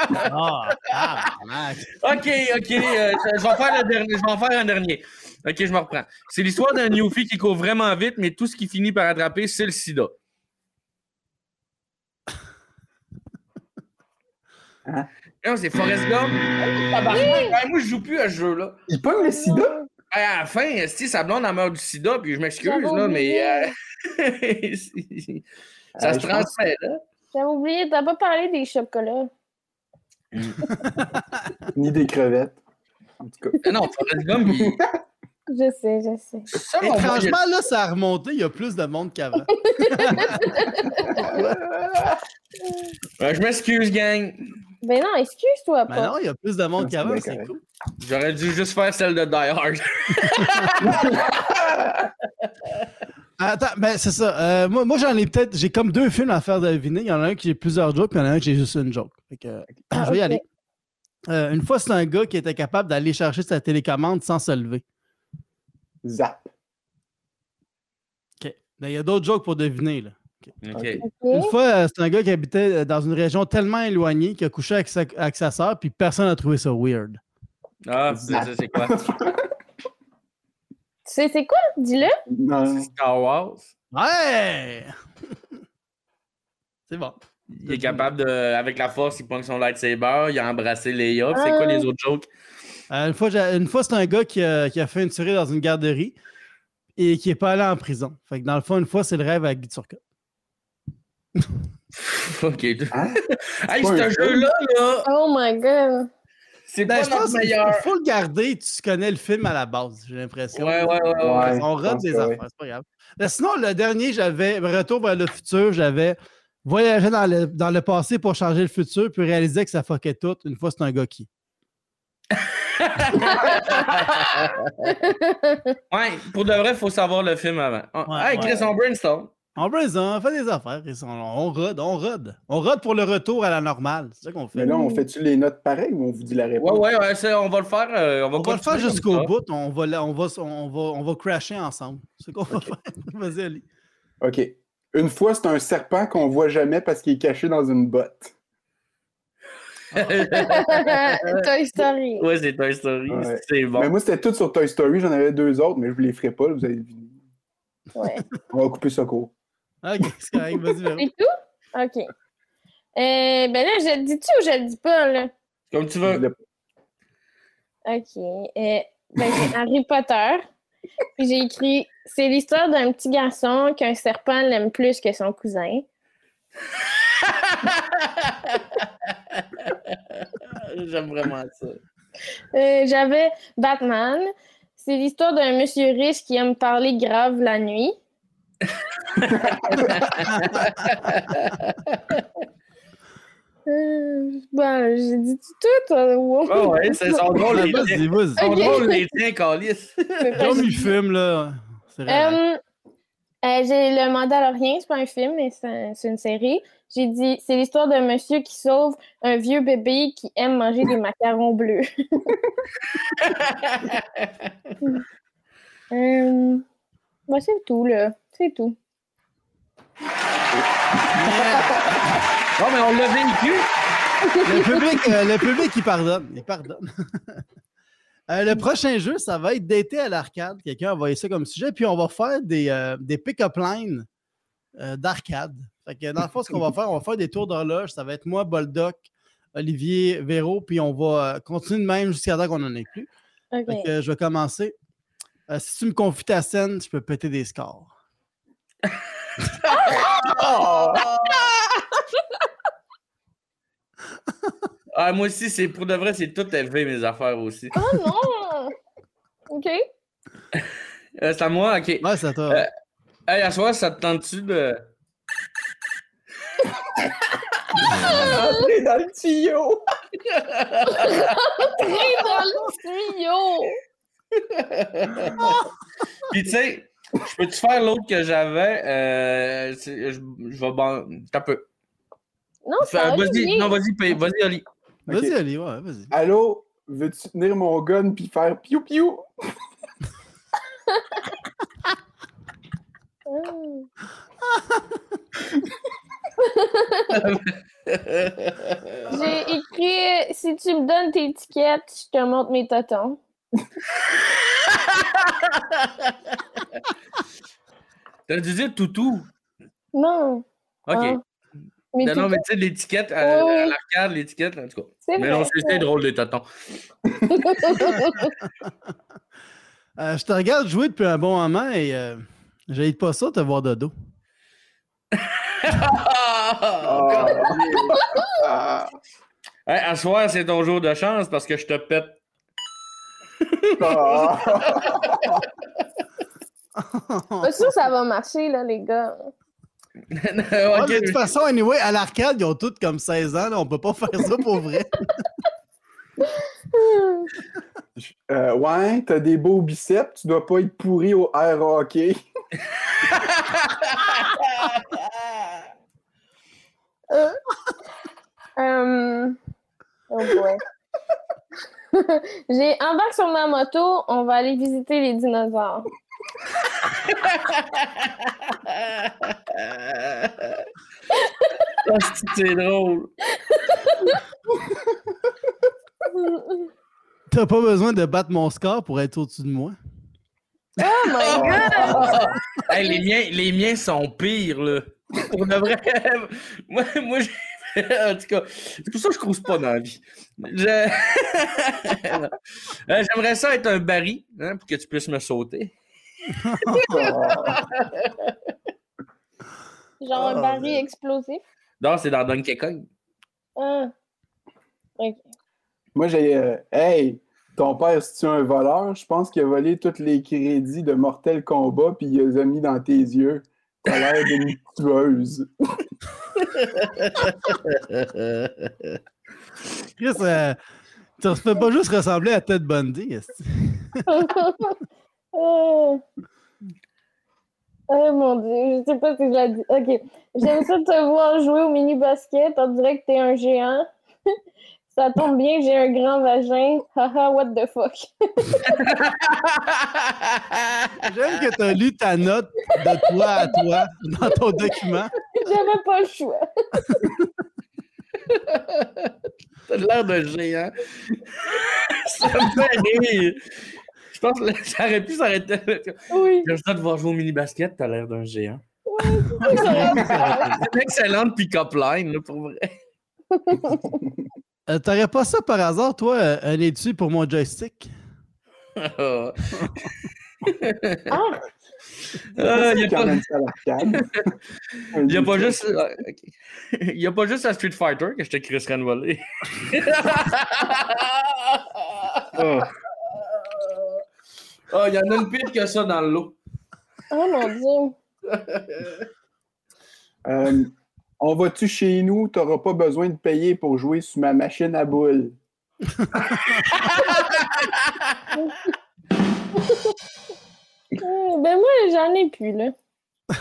Ah. OK, OK. euh, je, je vais faire le dernier, je vais en faire un dernier. OK, je me reprends. C'est l'histoire d'un Newfie qui court vraiment vite, mais tout ce qui finit par attraper, c'est le sida. Hein? Non, c'est Forrest Gump. Tabarnak, hey, moi, je joue plus à ce jeu-là. Il pogne le sida? À la fin, si sa blonde a meurt du sida, puis je m'excuse, là, mais. euh, ça Euh, se transmet, là. J'avais oublié, t'as pas parlé des chocolats. Ni des crevettes. En tout cas. Non, Forrest Gump, il... Je sais, je sais. selon moi, il y a- Étrangement, là, ça a remonté. Il y a plus de monde qu'avant. Ouais, je m'excuse, gang. Ben non, excuse-toi Mais pas. non, il y a plus de monde qu'avant. C'est cool. J'aurais dû juste faire celle de Die Hard. Attends, ben c'est ça. Euh, moi, moi j'en ai peut-être. J'ai comme deux films à faire deviner. Il y en a un qui j'ai plusieurs jokes, puis il y en a un qui j'ai juste une joke. Fait que, Ah, je vais y ok. aller. Euh, une fois, c'est un gars qui était capable d'aller chercher sa télécommande sans se lever. Zap. OK. Ben, il y a d'autres jokes pour deviner. Là. Une fois, euh, c'est un gars qui habitait euh, dans une région tellement éloignée qu'il a couché avec sa, avec sa soeur, puis personne n'a trouvé ça weird. Ah, c'est ça, c'est quoi? Tu sais, c'est quoi? Dis-le. Non. C'est Star Wars. Ouais! c'est bon. Il est capable de. Avec la force, il pogne son lightsaber, il a embrassé Leia. puis C'est quoi les autres jokes? Euh, une fois, une fois c'est un gars qui a, qui a fait une tuerie dans une garderie et qui n'est pas allé en prison. Fait que dans le fond, une fois, c'est le rêve avec Guy Turcotte. OK. hey, Hein? pas ce un jeu-là, là, Oh my god. c'est Ben, pas notre meilleur. faut le garder. Tu connais le film à la base, j'ai l'impression. Ouais, ouais, ouais, ouais. Ouais. On rate des affaires, c'est pas grave. Mais sinon, le dernier, j'avais Retour vers le futur, j'avais voyagé dans le, dans le passé pour changer le futur, puis réaliser que ça fuckait tout. Une fois, c'est un gars qui. Ouais, pour de vrai, il faut savoir le film avant. Ouais, hey, Chris, ouais. on brainstorm. On brainstorm, on fait des affaires. et On, on rode, on rode. On rode pour le retour à la normale. C'est ça qu'on fait. Mais là, on fait-tu les notes pareilles ou on vous dit la Ouais, réponse? ouais, ouais, c'est- on va le faire. euh, on va, On va le faire jusqu'au bout. On va, on, va, on, va, on va crasher ensemble. C'est ce qu'on va faire. Vas-y, Ali. OK. Une fois, c'est un serpent qu'on voit jamais parce qu'il est caché dans une botte. Toy Story. ouais, c'est Toy Story. Ouais. C'est bon. Mais moi, c'était tout sur Toy Story. J'en avais deux autres, mais je vous les ferai pas. Vous allez deviner. Ouais. On va couper ça court. Ok, c'est correct. Vas-y, Véro. C'est tout? OK. Euh, ben là, je le dis-tu ou je le dis pas, là? Comme tu veux. OK. Euh, ben, c'est Harry Potter. Puis j'ai écrit C'est l'histoire d'un petit garçon qu'un serpent l'aime plus que son cousin. J'aime vraiment ça. Euh, J'avais Batman. C'est l'histoire d'un monsieur riche qui aime parler grave la nuit. Euh, ben, j'ai dit tout. euh, wow. Oh, ouais, c'est son drôle, les tiens. Vas-y, vas-y. Son drôle, les tiens, Calis. Comme il fume, là. C'est vrai. Euh, j'ai le Mandalorien, c'est pas un film, mais c'est un- c'est une série. J'ai dit, c'est l'histoire d'un monsieur qui sauve un vieux bébé qui aime manger des macarons bleus. bah, c'est tout, là. C'est tout. Bon, mais on l'a vaincu. Le public, euh, le public, il pardonne. Il pardonne. Euh, le prochain jeu, ça va être d'été à l'arcade. Quelqu'un a envoyé ça comme sujet. Puis on va faire des, euh, des pick-up lines euh, d'arcade. Fait que dans le fond, ce qu'on va faire, on va faire des tours d'horloge. Ça va être moi, Boldoc, Olivier, Véro. Puis on va continuer de même jusqu'à temps qu'on n'en ait plus. OK. Fait que, euh, je vais commencer. Euh, si tu me confies ta scène, je peux péter des scores. Ah, moi aussi, c'est pour de vrai, c'est tout élevé, mes affaires aussi. Oh non! OK. Euh, c'est à moi, ok. Ouais, c'est à toi. Euh, Hey, à soir, ça te tente-tu de. Entrez dans le tuyau! Très dans le tuyau! Puis, tu sais, je peux-tu faire l'autre que j'avais? Euh, je, je vais. ban- T'as peu. Non, c'est pas Vas-y, non, vas-y, paye- vas-y, Ali. Vas-y. Ali, ouais, vas-y. Allô? Veux-tu tenir mon gun puis faire piou piou? J'ai écrit si tu me donnes tes étiquettes, je te montre mes totons. T'as dû dire toutou. Non. OK. Ah. Mais non, mais tu sais, l'étiquette, à, Oui, à l'arcade, l'étiquette, en tout cas. Mais vrai. non, c'est c'est drôle, les tatons. Euh, je te regarde jouer depuis un bon moment et euh, j'aide pas ça te voir de dos. Ah, ah, Hey, à soir, c'est ton jour de chance parce que je te pète. Pas sûr que ça va marcher, là, les gars. Ok, mais de toute façon, anyway, à l'arcade, ils ont tous comme 16 ans. là, on peut pas faire ça pour vrai. Euh, ouais, t'as des beaux biceps, tu dois pas être pourri au air hockey. Euh, euh, Oh boy. J'ai embarque sur ma moto, on va aller visiter les dinosaures. C'est drôle. T'as pas besoin de battre mon score pour être au-dessus de moi? Oh my god! Hey, les, miens, les miens sont pires, là. Pour de vrai. Moi, moi j'ai- en tout cas, c'est pour ça que je crouse pas dans la vie. Je- Euh, J'aimerais ça être un baril hein, pour que tu puisses me sauter. Genre un Oh, baril explosif? Non, c'est dans Donkey Kong. Ah. Moi, j'ai. euh, hey, ton père, si tu es un voleur, je pense qu'il a volé tous les crédits de Mortel Kombat puis il les a mis dans tes yeux. T'as l'air d'une tueuse. Chris, euh, tu ne fais pas juste ressembler à Ted Bundy. oh. Oh mon dieu, je sais pas si je l'ai dit. Ok. J'aime ça te voir jouer au mini-basket. On dirait que t'es un géant. Ça tombe bien, j'ai un grand vagin. Haha, what the fuck? J'aime que tu as lu ta note de toi à toi dans ton document. J'avais pas le choix. T'as l'air d'un géant. ça me fait rire. Je pense que ça aurait pu s'arrêter. Oui. J'aime ça de voir jouer au mini-basket, t'as l'air d'un géant. vrai. C'est une excellente pick-up line, là, pour vrai. Euh, T'aurais pas ça par hasard, toi, euh, un étui pour mon joystick? Ah, Ah, Ah, il. Il n'y a pas juste. ah. Il y a pas juste à Street Fighter que je te crisserais une volée. Ah. Oh, il y en a une pire que ça dans le lot. oh mon dieu. Euh, on va-tu chez nous? T'auras pas besoin de payer pour jouer sur ma machine à boules. Ben moi, j'en ai plus, là.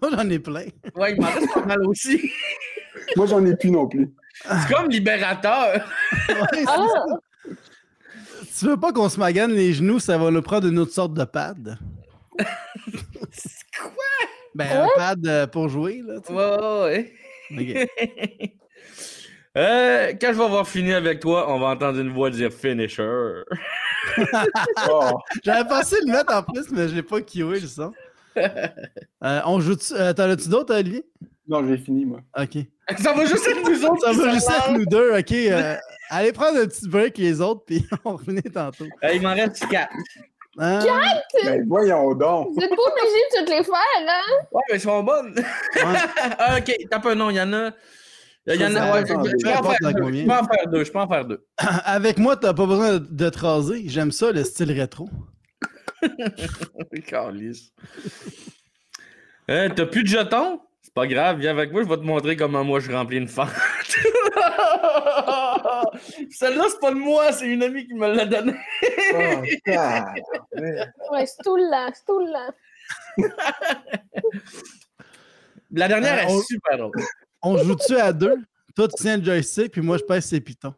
Moi, j'en ai plein. Ouais, il m'en reste pas mal aussi. Moi, j'en ai plus non plus. C'est comme libérateur. Ouais, Ah, ça. Tu veux pas qu'on se magane les genoux, ça va nous prendre une autre sorte de pad? Ben, un pad euh, pour jouer, là. tu. Ouais, ouais. Euh, quand je vais avoir fini avec toi, on va entendre une voix dire finisher. Oh, J'avais pensé le mettre en plus, mais je l'ai pas kiwé, le son. Euh, on joue euh, T'en as-tu d'autres, Olivier? non, j'ai fini, moi. Ok. Ça va juste être nous autres. Ça va juste être nous deux, ok. euh, allez prendre un petit break les autres, puis on revient tantôt. Euh, il m'en reste quatre. Hein? Ben, voyons donc. vous êtes pas obligé de toutes les faire, hein? Ouais, mais elles sont bonnes. Ah, ok, tape un nom, il y en a. Il y en a. Ouais, je, je peu peux en faire deux. Je peux en faire deux. Avec moi, t'as pas besoin de, de te raser. J'aime ça, le style rétro. Calisse. Hein, T'as plus de jetons? C'est pas grave, viens avec moi, je vais te montrer comment moi je remplis une fente. Celle-là, c'est pas de moi, c'est une amie qui me l'a donnée. Oh. Ouais, c'est tout là, c'est tout là. La dernière Euh, est on- super drôle. On joue-tu à deux? Toi, tu tiens le joystick, puis moi, je pèse ses pitons.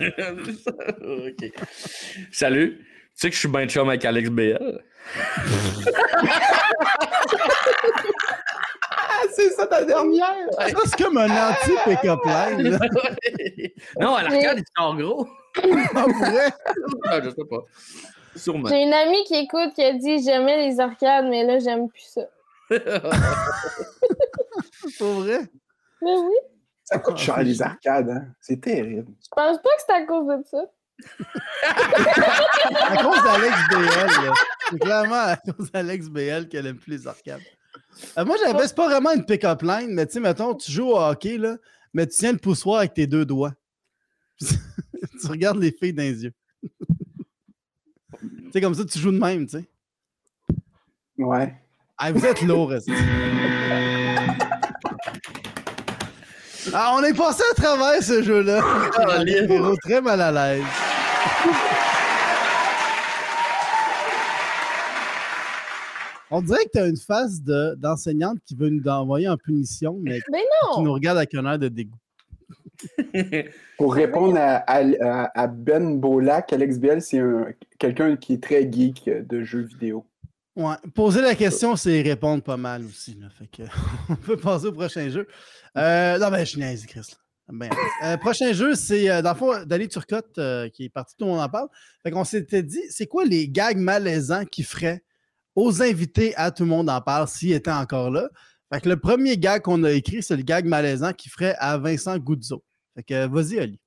ok. Salut. Tu sais que je suis bien chum avec Alex BL? C'est ça ta dernière! C'est comme un anti-pick-up line. là. non, à l'arcade, il sort gros. Ah, vrai? Ah, je sais pas. Sûrement. J'ai une amie qui écoute qui a dit J'aimais les arcades, mais là, j'aime plus ça. Pour vrai? Mais oui, Ça coûte cher, les arcades, hein? C'est terrible. je pense pas que c'est à cause de ça. À cause d'Alex BL, là. C'est clairement à cause d'Alex BL qu'elle aime plus les arcades. Euh, moi, j'avais, c'est pas vraiment une pick-up line, mais tu sais, mettons, tu joues au hockey, là, mais tu tiens le poussoir avec tes deux doigts. tu regardes les filles dans les yeux. tu sais, comme ça, tu joues de même, tu sais. Ouais. Ah, vous êtes lourd. Ah, on est passé à travers ce jeu-là. Ah, très mal à l'aise. On dirait que tu as une face de- d'enseignante qui veut nous envoyer en punition, mais Mais qui nous regarde avec un air de dégoût. Pour répondre à, à- à Ben Bolac, Alex Biel, c'est un- quelqu'un qui est très geek de jeux vidéo. Ouais. Poser la question, c'est répondre pas mal aussi. Là. Fait que, on peut passer au prochain jeu. Euh, non, ben, je suis Chris. Ben, euh, prochain jeu, c'est euh, dans le fond Dali Turcotte euh, qui est parti, tout le monde en parle. Fait qu'on s'était dit, c'est quoi les gags malaisants qu'il ferait aux invités à Tout le monde en parle s'il était encore là? Fait que le premier gag qu'on a écrit, c'est le gag malaisant qu'il ferait à Vincent Goudzo. Fait que vas-y, Ali.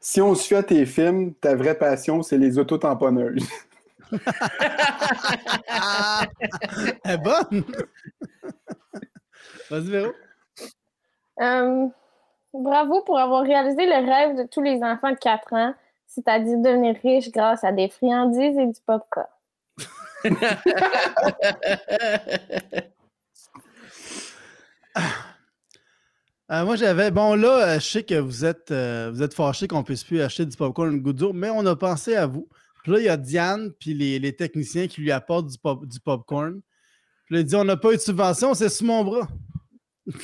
Si on se fie à tes films, ta vraie passion, c'est les autotamponneuses. Elle est bonne! vas-y, Véro. Euh, bravo pour avoir réalisé le rêve de tous les enfants de 4 ans, c'est-à-dire devenir riche grâce à des friandises et du popcorn. Euh, moi, j'avais. Bon, là, euh, je sais que vous êtes, euh, vous êtes fâchés qu'on ne puisse plus acheter du popcorn Goudzo, mais on a pensé à vous. Puis là, il y a Diane, puis les, les techniciens qui lui apportent du, pop, du popcorn. Puis là, il dit On n'a pas eu de subvention, c'est sous mon bras.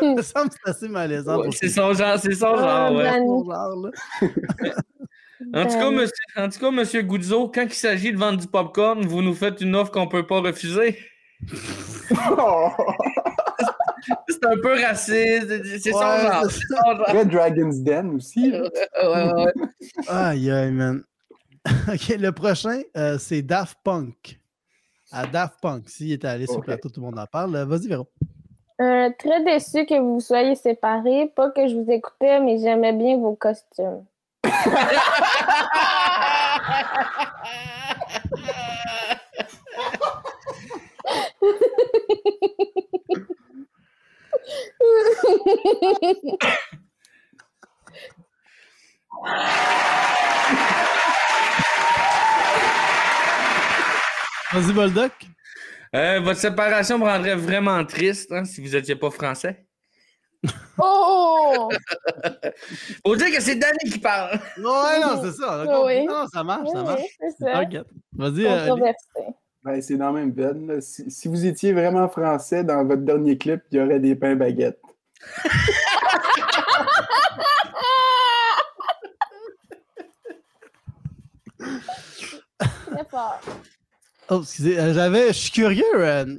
Ça me semble assez malaisant. Ouais, c'est son genre, c'est son genre, ouais. Son genre, là. En tout, cas, Danny. monsieur, en tout cas, monsieur Goudzo, quand il s'agit de vendre du popcorn, vous nous faites une offre qu'on peut pas refuser. C'est un peu raciste. C'est son Ouais, genre. c'est C'est son genre. Red Dragon's Den aussi. Ouais, ouais, ouais. Aïe, aïe, man. OK, le prochain, euh, c'est Daft Punk. À Daft Punk. S'il était allé sur le plateau, tout le monde en parle. Euh, Vas-y, Véro. Euh, très déçu que vous soyez séparés. Pas que je vous écoutais, mais j'aimais bien vos costumes. Vas-y, Boldoc. Euh, votre séparation me rendrait vraiment triste hein, si vous n'étiez pas français. Oh! Faut dire que c'est Danny qui parle. Ouais, non, c'est ça. Oui. Non, ça marche, ça Oui, marche. c'est ça. Vas-y, euh. Ben, c'est dans la même veine. Si, si vous étiez vraiment français, dans votre dernier clip, il y aurait des pains baguettes. Très fort. Oh, excusez, euh, j'avais. Je suis curieux. euh,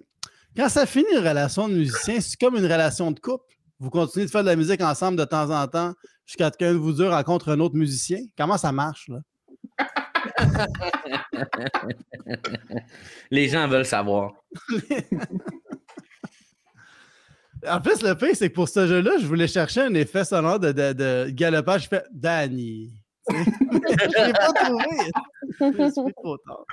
quand ça finit une relation de musicien, c'est comme une relation de couple. Vous continuez de faire de la musique ensemble de temps en temps jusqu'à ce qu'un de vous deux rencontre un autre musicien? Comment ça marche, là? Les gens veulent savoir. En plus, le pire, c'est que pour ce jeu-là, je voulais chercher un effet sonore de, de, de galopage. Je fais Danny. Je l'ai pas trouvé. Je suis trop tard.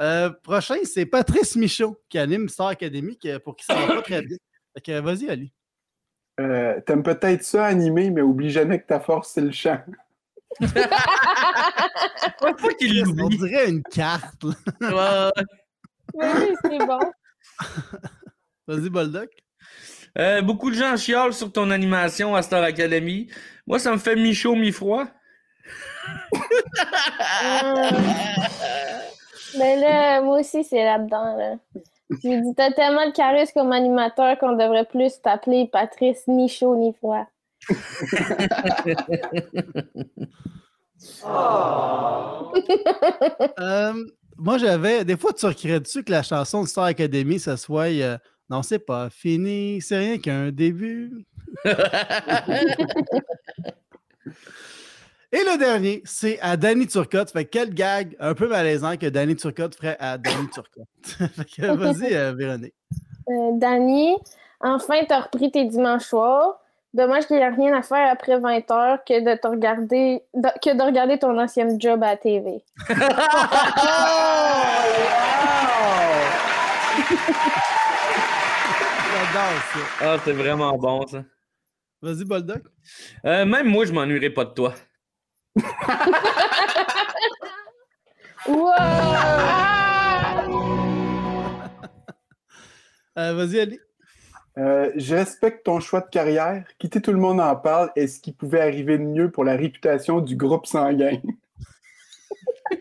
Euh, prochain, c'est Patrice Michaud qui anime Star Academy, pour qui ça va pas très bien. Fait que vas-y, Ali. Euh, T'aimes peut-être ça animé, mais oublie jamais que ta force, c'est le chant. Pas qu'il On dirait une carte. là. Ouais. Mais oui, c'est bon. Vas-y, Boldoc. Euh, beaucoup de gens chiolent sur ton animation à Star Academy. Moi, ça me fait mi-chaud, mi-froid. Euh, Mais là, moi aussi, c'est là-dedans. Là. Tu dis, t'as tellement de charisme comme animateur qu'on devrait plus t'appeler Patrice ni chaud ni froid. Euh, moi, j'avais. Des fois, tu recrées dessus que la chanson de Star Academy, ça soit euh, Non, c'est pas fini, c'est rien qu'un début? Et le dernier, c'est à Danny Turcotte. Fait que quel gag un peu malaisant que Danny Turcotte ferait à Danny Turcotte. fait que vas-y, euh, Véronique. Euh, Danny, enfin, t'as repris tes dimanches soirs. Dommage qu'il n'y a rien à faire après 20 heures que de te regarder de- que de regarder ton ancien job à la TV. J'adore ça. Ah, c'est vraiment bon, ça. Vas-y, Boldoc. Euh, même moi, je m'ennuierais pas de toi. Wow! Euh, Vas-y, Ali. Euh, je respecte ton choix de carrière. Quitter tout le monde en parle est ce qui pouvait arriver de mieux pour la réputation du groupe sanguin.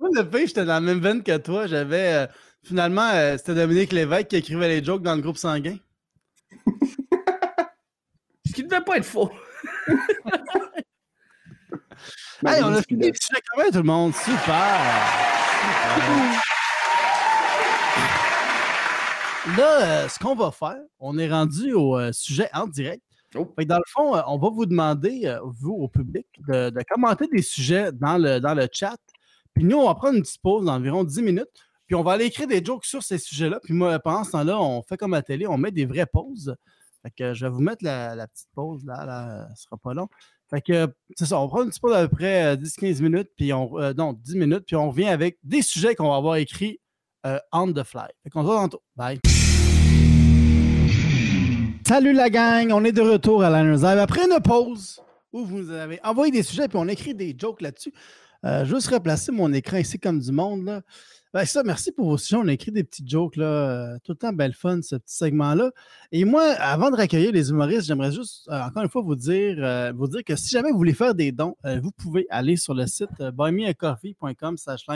Moi, le pire, j'étais dans la même veine que toi. J'avais. euh, finalement, euh, c'était Dominique Lévesque qui écrivait les jokes dans le groupe sanguin. Ce qui ne devait pas être faux. Hey, on a fini le sujet quand même, tout le monde. Super! Super. Là, euh, ce qu'on va faire, on est rendu au euh, sujet en direct. Oh. Fait que dans le fond, euh, on va vous demander, vous, au public, de, de commenter des sujets dans le, dans le chat. Puis nous, on va prendre une petite pause d'environ 10 minutes. Puis on va aller écrire des jokes sur ces sujets-là. Puis moi, pendant ce temps-là, on fait comme à la télé, on met des vraies pauses. Fait que je vais vous mettre la, la petite pause là, là, ce sera pas long. Fait que c'est ça, on prend une petite pause d'à peu près euh, 10-15 minutes, puis on. euh, non, 10 minutes, puis on revient avec des sujets qu'on va avoir écrits euh, on the fly. Fait qu'on se voit tantôt. Bye. Salut la gang, on est de retour à Liners Live après une pause où vous nous avez envoyé des sujets puis on écrit des jokes là-dessus. Euh, juste replacer mon écran ici comme du monde. Là. Ben, ça, merci pour vos sujets. On écrit des petits jokes là. euh, tout le temps belle fun, ce petit segment-là. Et moi, avant de recueillir les humoristes, j'aimerais juste euh, encore une fois vous dire, euh, vous dire que si jamais vous voulez faire des dons, vous pouvez aller sur le site buymeacoffee.com slash.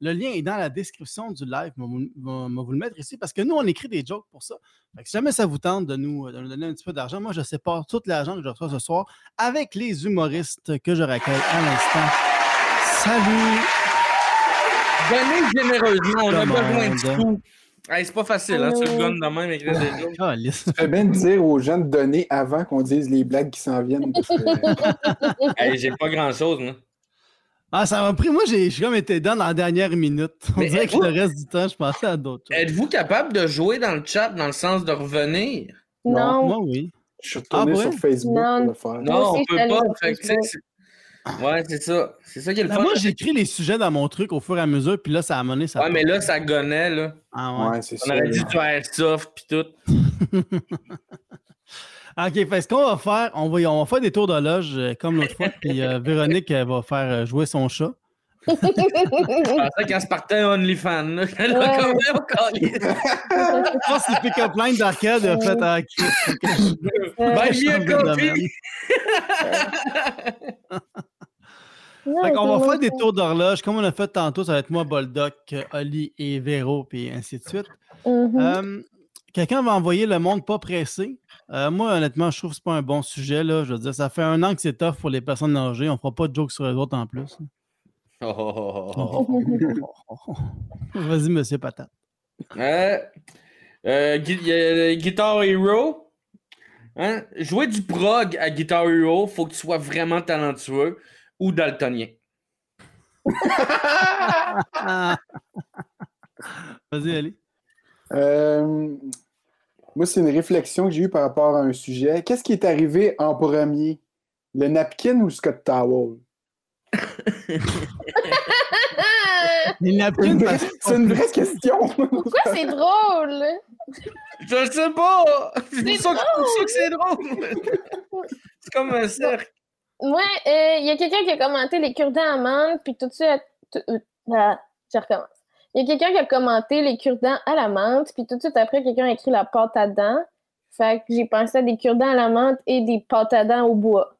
Le lien est dans la description du live. Je vais vous, le mettre ici parce que nous, on écrit des jokes pour ça. Si jamais ça vous tente de nous, donner un petit peu d'argent, moi, je sépare tout l'argent que je reçois ce soir avec les humoristes que je recueille à l'instant. Salut! Donnez généreusement, on a besoin on, de. Hey, c'est pas facile, hein, sur le gun de même, des jokes. Calice. Tu fais bien de dire aux gens de donner avant qu'on dise les blagues qui s'en viennent. parce que- Hey, j'ai pas grand chose, moi. Ah, ça m'a pris. Moi, j'ai j'ai comme été dans la dernière minute. On Mais dirait que le reste du temps, je pensais à d'autres choses. Êtes-vous capable de jouer dans le chat dans le sens de revenir? Non. Moi, oui. Je suis retourné Ah, ouais? sur Facebook Non. pour le faire. Non, on aussi, peut pas. Fait ouais, c'est ça. C'est ça qui est le Ben, fun. moi, j'écris les sujets dans mon truc au fur et à mesure, puis là, ça a mené ça. Ouais, mais là, ça gonnait, là. Ah, ouais. Ouais, c'est On ça. aurait dû faire soft pis tout. OK, fait ce qu'on va faire, on va, on va faire des tours d'horloge euh, comme l'autre fois, puis euh, Véronique elle va faire euh, jouer son chat. Je pensais qu'elle se partait OnlyFans, là. Elle a quand même. Je pense que c'est Pick Up Line d'arcade a fait ah, Chris, Euh, Buy qu'on va faire des tours d'horloge. Comme on a fait tantôt, ça va être moi, Boldoc, Oli et Véro, puis ainsi de suite. Mhm. Euh, Quelqu'un va envoyer le monde pas pressé. Euh, moi, honnêtement, je trouve que c'est pas un bon sujet. Là. Je veux dire, ça fait un an que c'est tough pour les personnes âgées. On fera pas de jokes sur les autres en plus. Oh, oh, oh, oh. Vas-y, monsieur Patate. Euh, euh, Gui- y a Guitar Hero. Hein? Jouer du prog à Guitar Hero, faut que tu sois vraiment talentueux ou daltonien. Vas-y, allez. Euh, moi, c'est une réflexion que j'ai eue par rapport à un sujet. Qu'est-ce qui est arrivé en premier? Le napkin ou le Scott Towel? Les! C'est une napkins, c'est une vraie question. Pourquoi c'est drôle? Je sais pas! C'est pour c'est ça que c'est drôle! c'est comme un cercle. Ouais, euh, il y a quelqu'un qui a commenté les cure-dents amandes, puis tout de suite. tout- euh, ah, je recommence. Il y a quelqu'un qui a commenté les cure-dents à la menthe, puis tout de suite après, quelqu'un a écrit la pâte à dents. Fait que j'ai pensé à des cure-dents à la menthe et des pâtes à dents au bois.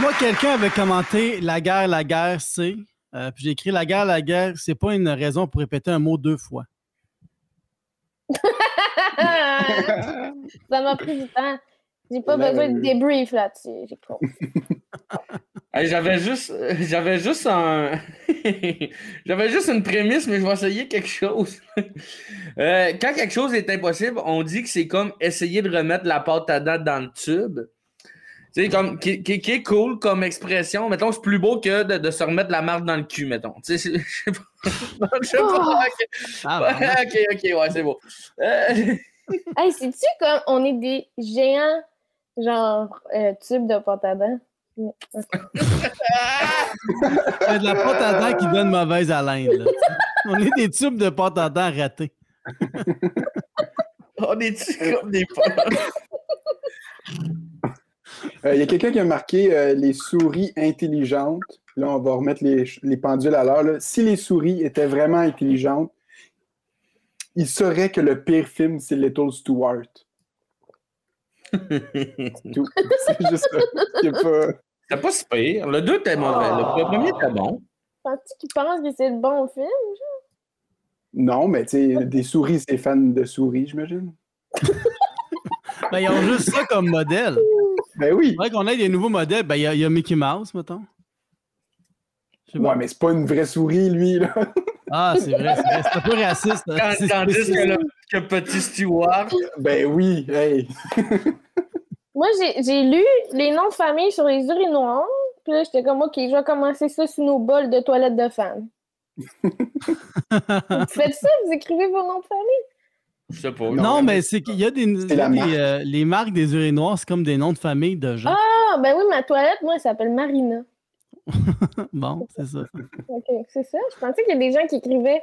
Moi, quelqu'un avait commenté la guerre, la guerre, c'est? Euh, puis j'ai écrit la guerre, la guerre, c'est pas une raison pour répéter un mot deux fois. Ça m'a pris du temps. J'ai pas Ouais, besoin de ouais. débrief là-dessus. J'ai. Hey, j'avais juste, j'avais juste un, j'avais juste une prémisse, mais je vais essayer quelque chose. Euh, quand quelque chose est impossible, on dit que c'est comme essayer de remettre la pâte à dents dans le tube. Tu sais, comme, qui, qui- qui est cool comme expression. Mettons, c'est plus beau que de, de se remettre la marque dans le cul, mettons. Tu sais, c'est- je sais pas. Je sais pas. Oh! ok. Ah, vraiment? ok, ok, ouais, c'est beau. Euh, Hey, c'est-tu comme on est des géants, genre, euh, tubes de pâte à dents? C'est de la pâte à dents qui donne mauvaise haleine. là. On est des tubes de pâte à dents ratés. on est comme des Euh, Il y a quelqu'un qui a marqué euh, les souris intelligentes. Là, on va remettre les, les pendules à l'heure. Si les souris étaient vraiment intelligentes, ils sauraient que le pire film, c'est Little Stewart. C'est tout. c'est juste ça. Il a pas... C'était pas si pire. Le 2 était mauvais. Le- Le premier était bon. Penses-tu qu'ils pensent que c'est le bon film? Non, mais tu sais, des souris, c'est fan de souris, j'imagine. Ben, ils ont juste ça comme modèle. Ben oui. C'est vrai qu'on a des nouveaux modèles. Ben, il y, a- il y a Mickey Mouse, mettons. Pas. Ouais, mais c'est pas une vraie souris, lui, là. Ah, c'est vrai, c'est vrai. C'est un peu raciste. hein. Quand, C'est tandis que le que petit Stewart. Ben oui, hey. Moi, j'ai j'ai lu les noms de famille sur les urinoirs. Puis là, j'étais comme, OK, je vais commencer ça sur nos bols de toilettes de femmes. vous faites ça? Vous écrivez vos noms de famille? Je sais pas. Non, mais c'est qu'il y a des. il y a la des, marque. euh, les marques des urinoirs, c'est comme des noms de famille de gens. Ah, ben oui, ma toilette, moi, elle s'appelle Marina. Bon, c'est ça. OK, c'est ça. Je pensais qu'il y a des gens qui écrivaient.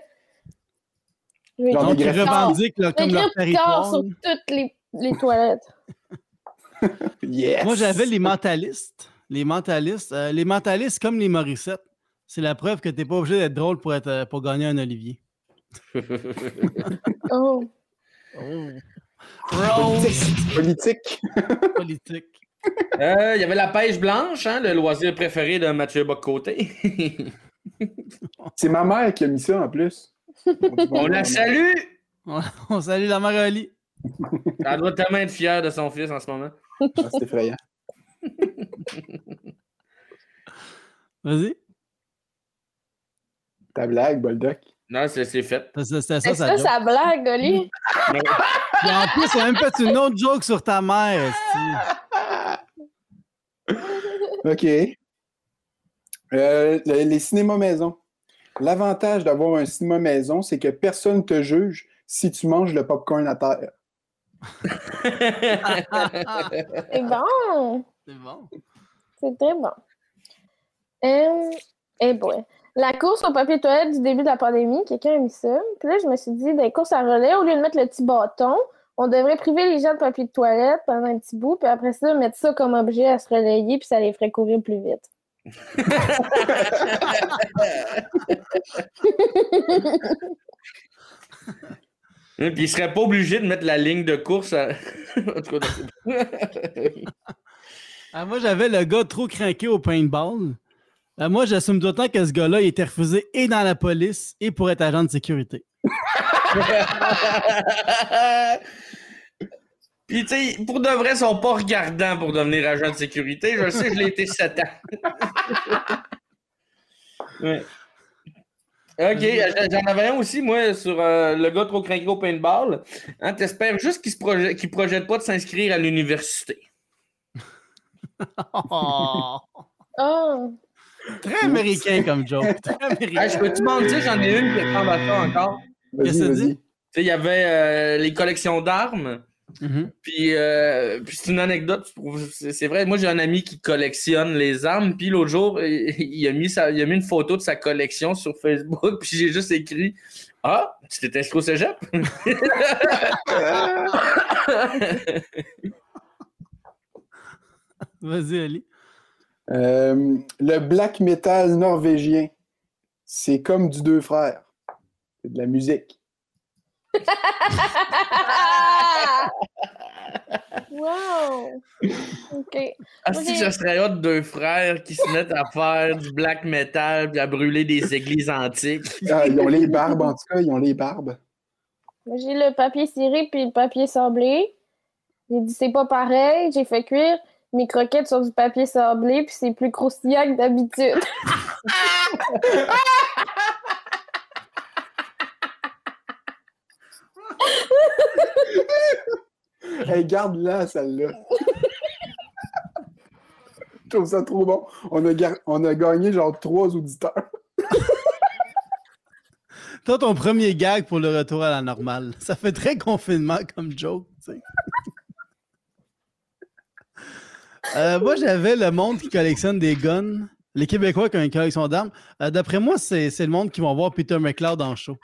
Genre Donc, ils revendiquent là, comme leur territoire. sur toutes les, les toilettes. Yes. Moi, j'avais les mentalistes. Les mentalistes. euh, les mentalistes, comme les Morissettes, c'est la preuve que tu n'es pas obligé d'être drôle pour, être, euh, pour gagner un Olivier. Oh. Politique. Politique. Politique. Euh, Il y avait la pêche blanche, hein, le loisir préféré de Mathieu Bocoté. C'est ma mère qui a mis ça en plus. On la salue! On, on salue la mère Ali. Elle doit tellement être fière de son fils en ce moment. Ah, C'est effrayant. Vas-y. Ta blague, Boldoc. Non, c'est c'est fait. C'est ça, ça, ça. sa blague, Oli. En plus, il a même fait une autre joke sur ta mère. OK. Euh, le- les cinémas maison. L'avantage d'avoir un cinéma maison, c'est que personne ne te juge si tu manges le popcorn à terre. C'est bon. C'est bon. C'est très bon. Euh, eh boy. La course au papier toilette du début de la pandémie, quelqu'un a mis ça. Puis là, je me suis dit, dans les courses à relais, au lieu de mettre le petit bâton, on devrait priver les gens de papier de toilette pendant un petit bout, puis après ça, mettre ça comme objet à se relayer, puis ça les ferait courir plus vite. Hein, Puis il serait pas obligé de mettre la ligne de course à... en tout cas, Ah, moi, j'avais le gars trop craqué au paintball. Euh, moi, j'assume d'autant que ce gars-là, il était refusé et dans la police et pour être agent de sécurité. Puis, tu sais, pour de vrai, ils sont pas regardants pour devenir agent de sécurité. Je sais, je l'ai été 7 ans. Ouais. OK, j'en avais un aussi, moi, sur euh, le gars trop craqué au paintball. Hein, T'espères juste qu'il se projette, qu'il projette pas de s'inscrire à l'université. Oh, Oh! Très américain comme joke. Très américain. Hey, je peux-tu m'en dire, j'en ai une qui à ça encore? Qu'est-ce que ça sais, il y avait euh, les collections d'armes. Mhm. Puis, euh, puis c'est une anecdote, c'est vrai. Moi, j'ai un ami qui collectionne les armes. Puis l'autre jour, il, il a mis sa- il a mis une photo de sa collection sur Facebook. Puis j'ai juste écrit Ah, tu t'es inscrit au cégep? Vas-y, Ali. Euh, le black metal norvégien, c'est comme du deux frères. C'est de la musique. wow! OK. Ah, si que ça serait hot deux frères qui se mettent à faire du black metal puis à brûler des églises antiques. Ah, ils ont les barbes, en tout cas, ils ont les barbes. J'ai le papier ciré puis le papier sablé. J'ai dit c'est pas pareil. J'ai fait cuire mes croquettes sur du papier sablé, puis c'est plus croustillant que d'habitude. hey, garde-la, celle-là. Je trouve ça trop bon. On a, gar- on a gagné genre trois auditeurs. Toi, ton premier gag pour le retour à la normale. Ça fait très confinement comme joke, tu sais. Euh, moi, j'avais le monde qui collectionne des guns. Les Québécois qui ont une collection d'armes. Euh, D'après moi, c'est le monde qui va voir Peter McLeod en show.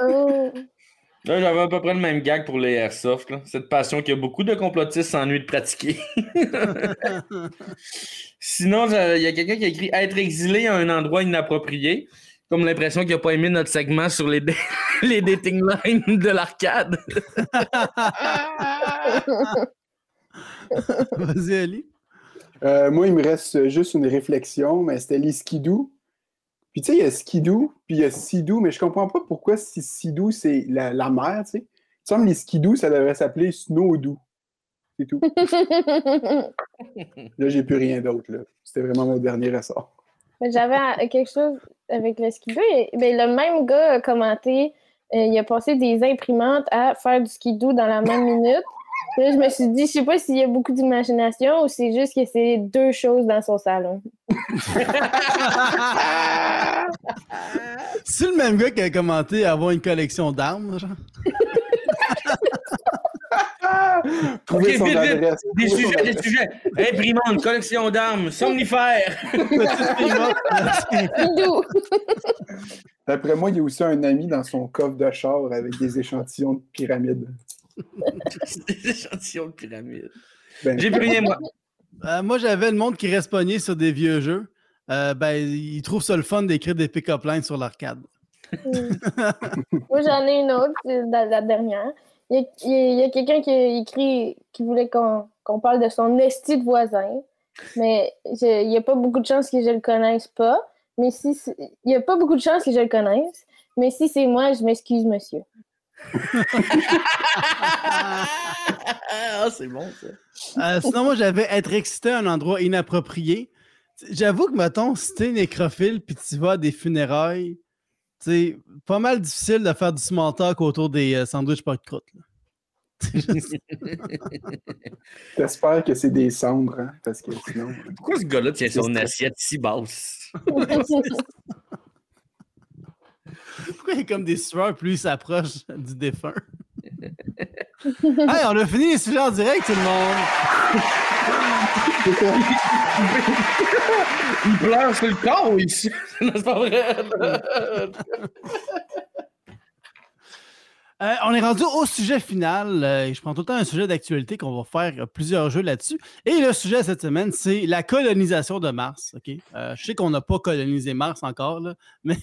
Oh. Là, j'avais à peu près le même gag pour les airsoft. là. Cette passion que beaucoup de complotistes s'ennuient de pratiquer. Sinon, il y a quelqu'un qui a écrit être exilé à un endroit inapproprié. Comme l'impression qu'il n'a pas aimé notre segment sur les, dé- les dating lines de l'arcade. Vas-y, Ali. Euh, moi, il me reste juste une réflexion, mais c'était les skidoo. Puis tu sais, il y a skidoo, puis il y a sidou, mais je comprends pas pourquoi si sidou, c'est la, la mer, tu sais. Il me semble que les skidoo, ça devrait s'appeler snowdoo. C'est tout. Là, j'ai plus rien d'autre, là. C'était vraiment mon dernier ressort. J'avais quelque chose avec le skidoo. ben, le même gars a commenté, euh, il a passé des imprimantes à faire du skidoo dans la même minute. Là, je me suis dit, je sais pas s'il y a beaucoup d'imagination ou c'est juste que c'est deux choses dans son salon. C'est le même gars qui a commenté avoir une collection d'armes, genre. Trouver Ok, son vite, vite. adresse. Des sujets, des sujets. Imprimante, collection d'armes, somnifère. D'après moi, il y a aussi un ami dans son coffre de char avec des échantillons de pyramides. des échantillons de pyramide. Ben, J'ai plus rien, moi. Euh, moi, j'avais le monde qui reste pogné sur des vieux jeux. Euh, ben, ils trouvent ça le fun d'écrire des pick-up lines sur l'arcade. Moi, j'en ai une autre, c'est la, la dernière. Il y a, quelqu'un qui a écrit qui voulait qu'on qu'on parle de son esti de voisin. Mais il n'y a pas beaucoup de chances que je le connaisse pas. Mais si il n'y a pas beaucoup de chances que je le connaisse. Mais si c'est moi, je m'excuse, monsieur. Ah, c'est bon, ça. Euh, sinon, moi, j'avais être excité à un endroit inapproprié. J'avoue que, mettons, si t'es nécrophile puis tu vas à des funérailles, c'est pas mal difficile de faire du small talk autour des euh, sandwichs pas de croûte. J'espère que c'est des cendres, hein, parce que sinon. Pourquoi ce gars-là tient son assiette si basse? Pourquoi il y a comme des sueurs plus il s'approche du défunt? hey, on a fini les sujets en direct, tout le monde! Il pleure sur le corps ici. C'est pas vrai. Euh, on est rendu au sujet final. Euh, je prends tout le temps un sujet d'actualité qu'on va faire euh, plusieurs jeux là-dessus. Et le sujet cette semaine, c'est la colonisation de Mars. je sais qu'on n'a pas colonisé Mars encore, mais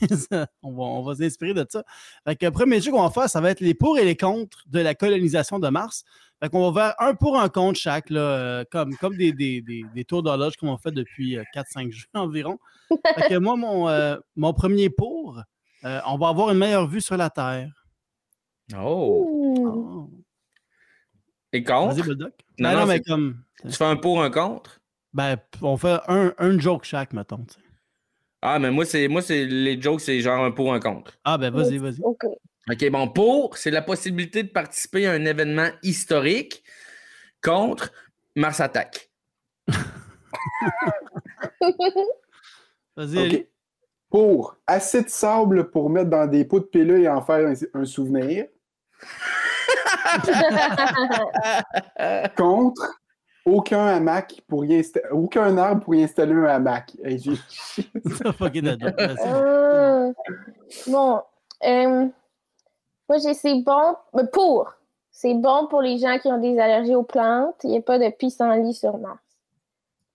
on va, s'inspirer de ça. Le premier jeu qu'on va faire, ça va être les pour et les contre de la colonisation de Mars. Fait qu'on va faire un pour, un contre chaque, comme, des, tours d'horloge qu'on fait depuis euh, 4-5 jeux environ. Fait que moi, mon, premier pour, on va avoir une meilleure vue sur la Terre. Oh. Oh. Et contre? Vas-y, Bulldog. Non, non, non, mais comme. Tu fais un pour, un contre? Ben, on fait un, un joke chaque, mettons. tu sais. Ah, mais moi, c'est moi, c'est les jokes, c'est genre un pour, un contre. Ah, ben, vas-y, vas-y. OK. OK, bon, pour, c'est la possibilité de participer à un événement historique. Contre, Mars attaque. Vas-y. Pour assez de sable pour mettre dans des pots de pilule et en faire un, un souvenir. Contre aucun hamac pour y aucun arbre pour y installer un hamac. Hey, Ça. Merci. Ah. Bon, euh, moi j'ai c'est bon mais pour. C'est bon pour les gens qui ont des allergies aux plantes. Il n'y a pas de pissenlit sur Mars.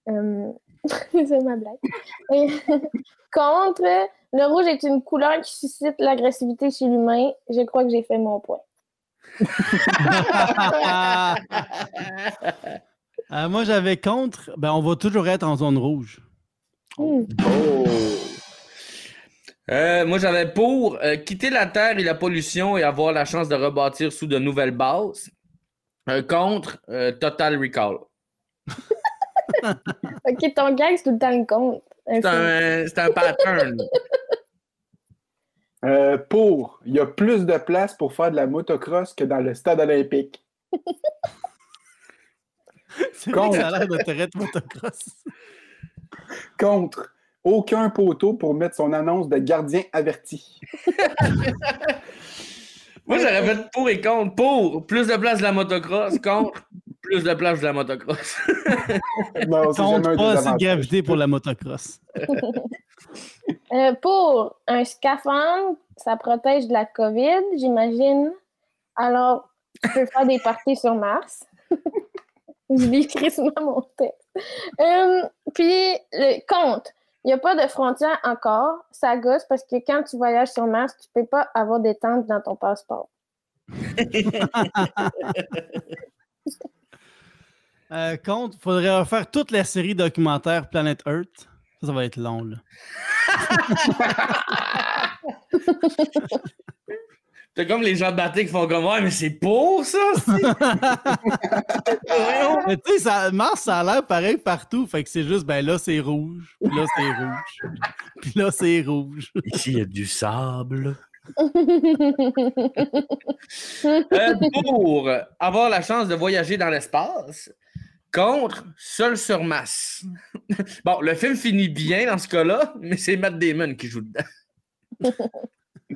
Euh, c'est ma blague. Contre, le rouge est une couleur qui suscite l'agressivité chez l'humain. Je crois que j'ai fait mon point. Euh, moi, j'avais contre. Ben, on va toujours être en zone rouge. Hmm. Oh! Euh, moi, j'avais pour euh, quitter la Terre et la pollution et avoir la chance de rebâtir sous de nouvelles bases. Euh, contre euh, Total Recall. Ok, ton gag, c'est tout le temps le compte. C'est un, c'est un pattern. Euh, pour, il y a plus de place pour faire de la motocross que dans le stade olympique. C'est vrai que ça a l'air de terrain de motocross. Contre, aucun poteau pour mettre son annonce de gardien averti. Moi, j'aurais fait pour et contre. Pour, plus de place de la motocross. Contre, plus de place de la motocross. Non, Compte pas assez de désavantage. gravité pour la motocross. Euh, pour un scaphandre, ça protège de la COVID, j'imagine. Alors, tu peux faire des parties sur Mars. Je lis crissement mon texte. Euh, puis, le compte. Il n'y a pas de frontière encore. Ça gosse parce que quand tu voyages sur Mars, tu ne peux pas avoir des tentes dans ton passeport. Euh, compte, faudrait refaire toute la série documentaire Planet Earth. Ça, ça va être long, là. C'est comme les gens de batté qui font comme Ouais, mais c'est pour ça! Mais tu sais, ça- Mars, ça a l'air pareil partout. Fait que c'est juste, ben là, c'est rouge. Puis là, c'est rouge. Puis là, c'est rouge. Ici, il y a du sable. Euh, pour avoir la chance de voyager dans l'espace, contre Seul sur masse. Bon, le film finit bien dans ce cas-là, mais c'est Matt Damon qui joue dedans.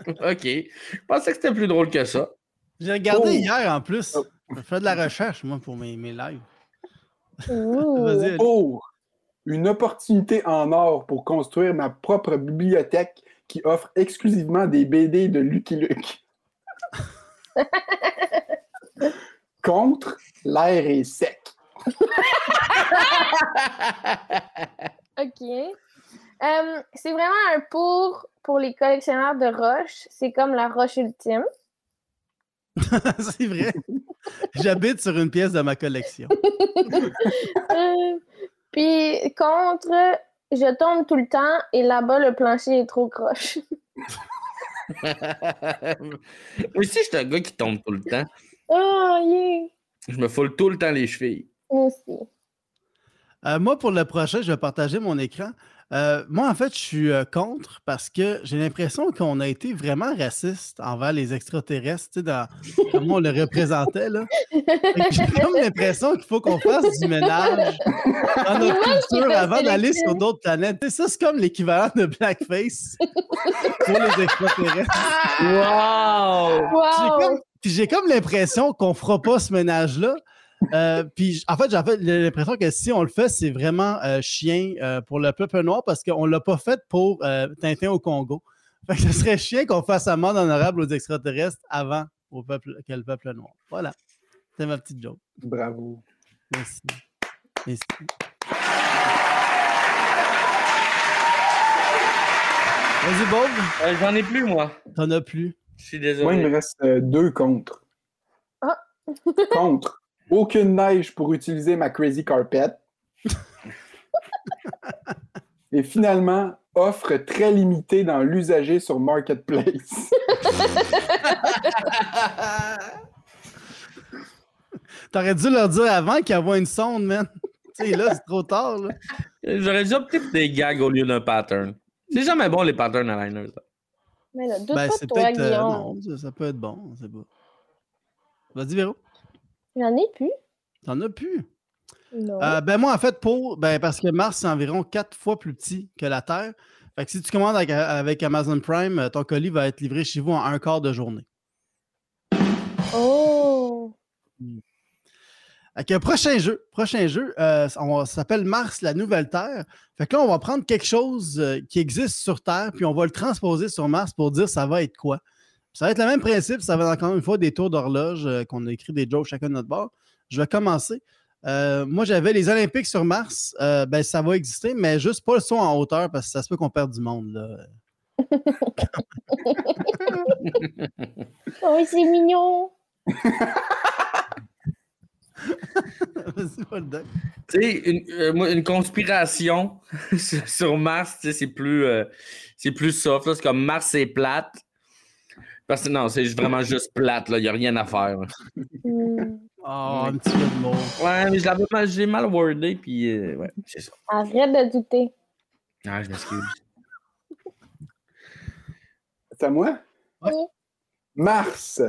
OK. Je pensais que c'était plus drôle que ça. J'ai regardé Oh. hier en plus. Je fais de la recherche, moi, pour mes, mes lives. Pour, une opportunité en or pour construire ma propre bibliothèque qui offre exclusivement des BD de Lucky Luke. Contre, l'air est sec. OK. Euh, c'est vraiment un pour pour les collectionneurs de roches. C'est comme la roche ultime. c'est vrai. J'habite sur une pièce de ma collection. Euh, puis contre, je tombe tout le temps et là-bas, le plancher est trop croche. Moi aussi, je suis un gars qui tombe tout le temps. Oh, yeah! Je me foule tout le temps les chevilles. Moi aussi. Euh, moi, pour le prochain, je vais partager mon écran. Euh, moi, en fait, je suis euh, contre parce que j'ai l'impression qu'on a été vraiment raciste envers les extraterrestres, tu sais, dans comment on le représentait. là. J'ai comme l'impression qu'il faut qu'on fasse du ménage dans notre culture avant d'aller sur d'autres planètes. Ça, c'est comme l'équivalent de blackface pour les extraterrestres. Wow! J'ai Wow! comme- Puis j'ai comme l'impression qu'on fera pas ce ménage-là. Euh, puis en fait, j'avais l'impression que si on le fait, c'est vraiment euh, chien euh, pour le peuple noir parce qu'on l'a pas fait pour euh, Tintin au Congo. Fait que ce serait chien qu'on fasse amende honorable aux extraterrestres avant au peuple, que le peuple noir. Voilà. C'est ma petite joke. Bravo. Merci. Merci. Vas-y, Bob. Euh, J'en ai plus, moi. T'en as plus. Je suis Moi, il désolé. me reste euh, deux contre. Ah. contre. Aucune neige pour utiliser ma Crazy Carpet. Et finalement, offre très limitée dans l'usager sur Marketplace. T'aurais dû leur dire avant qu'il y avait une sonde, man. Tu sais, là, c'est trop tard, là. J'aurais dû opter pour des gags au lieu d'un pattern. C'est jamais bon, les patterns à liners. Mais là, doute Ben, pas c'est de toi, euh, non, ça, ça peut être bon, on sait pas. Vas-y, Véro. J'en ai plus. T'en as plus. Non. Euh, ben, moi, en fait, pour. Ben, parce que Mars, c'est environ quatre fois plus petit que la Terre. Fait que si tu commandes avec, avec Amazon Prime, ton colis va être livré chez vous en un quart de journée. Oh! Fait que prochain jeu, prochain jeu, euh, on- ça s'appelle Mars, la nouvelle Terre. Fait que là, on va prendre quelque chose euh, qui existe sur Terre, puis on va le transposer sur Mars pour dire ça va être quoi. Ça va être le même principe, ça va être encore une fois des tours d'horloge euh, qu'on a écrit des jokes chacun de notre bord. Je vais commencer. Euh, moi, j'avais les Olympiques sur Mars. Euh, ben, ça va exister, mais juste pas le son en hauteur parce que ça se peut qu'on perde du monde. Là. Oh, c'est mignon! Tu sais, une, euh, une conspiration sur- Mars, tu sais, c'est plus, euh, c'est plus soft. là. C'est comme Mars, c'est plate. Parce que non, c'est vraiment juste plate. Il n'y a rien à faire. là. Oh, un petit peu de mots. Ouais, mais je l'avais mal, j'ai mal wordé, puis euh, ouais, c'est ça. Arrête de douter. Ah, je m'excuse. C'est à moi? Oui. Mars.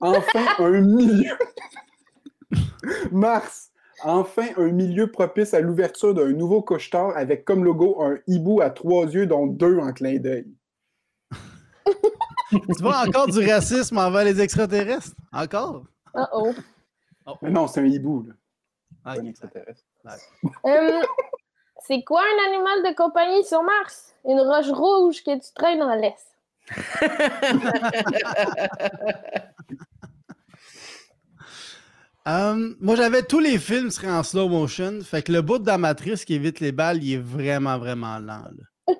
Enfin un milieu. Mars. Enfin un milieu propice à l'ouverture d'un nouveau couche-tard avec comme logo un hibou à trois yeux, dont deux en clin d'œil. Tu vois encore du racisme envers les extraterrestres? Encore? Oh oh. Mais non, c'est un hibou, là. Ah, un extraterrestre. Euh, c'est quoi un animal de compagnie sur Mars? Une roche rouge que tu traînes en laisse. Euh, moi, j'avais tous les films seraient en slow motion. Fait que le bout de la matrice qui évite les balles, il est vraiment, vraiment lent. là.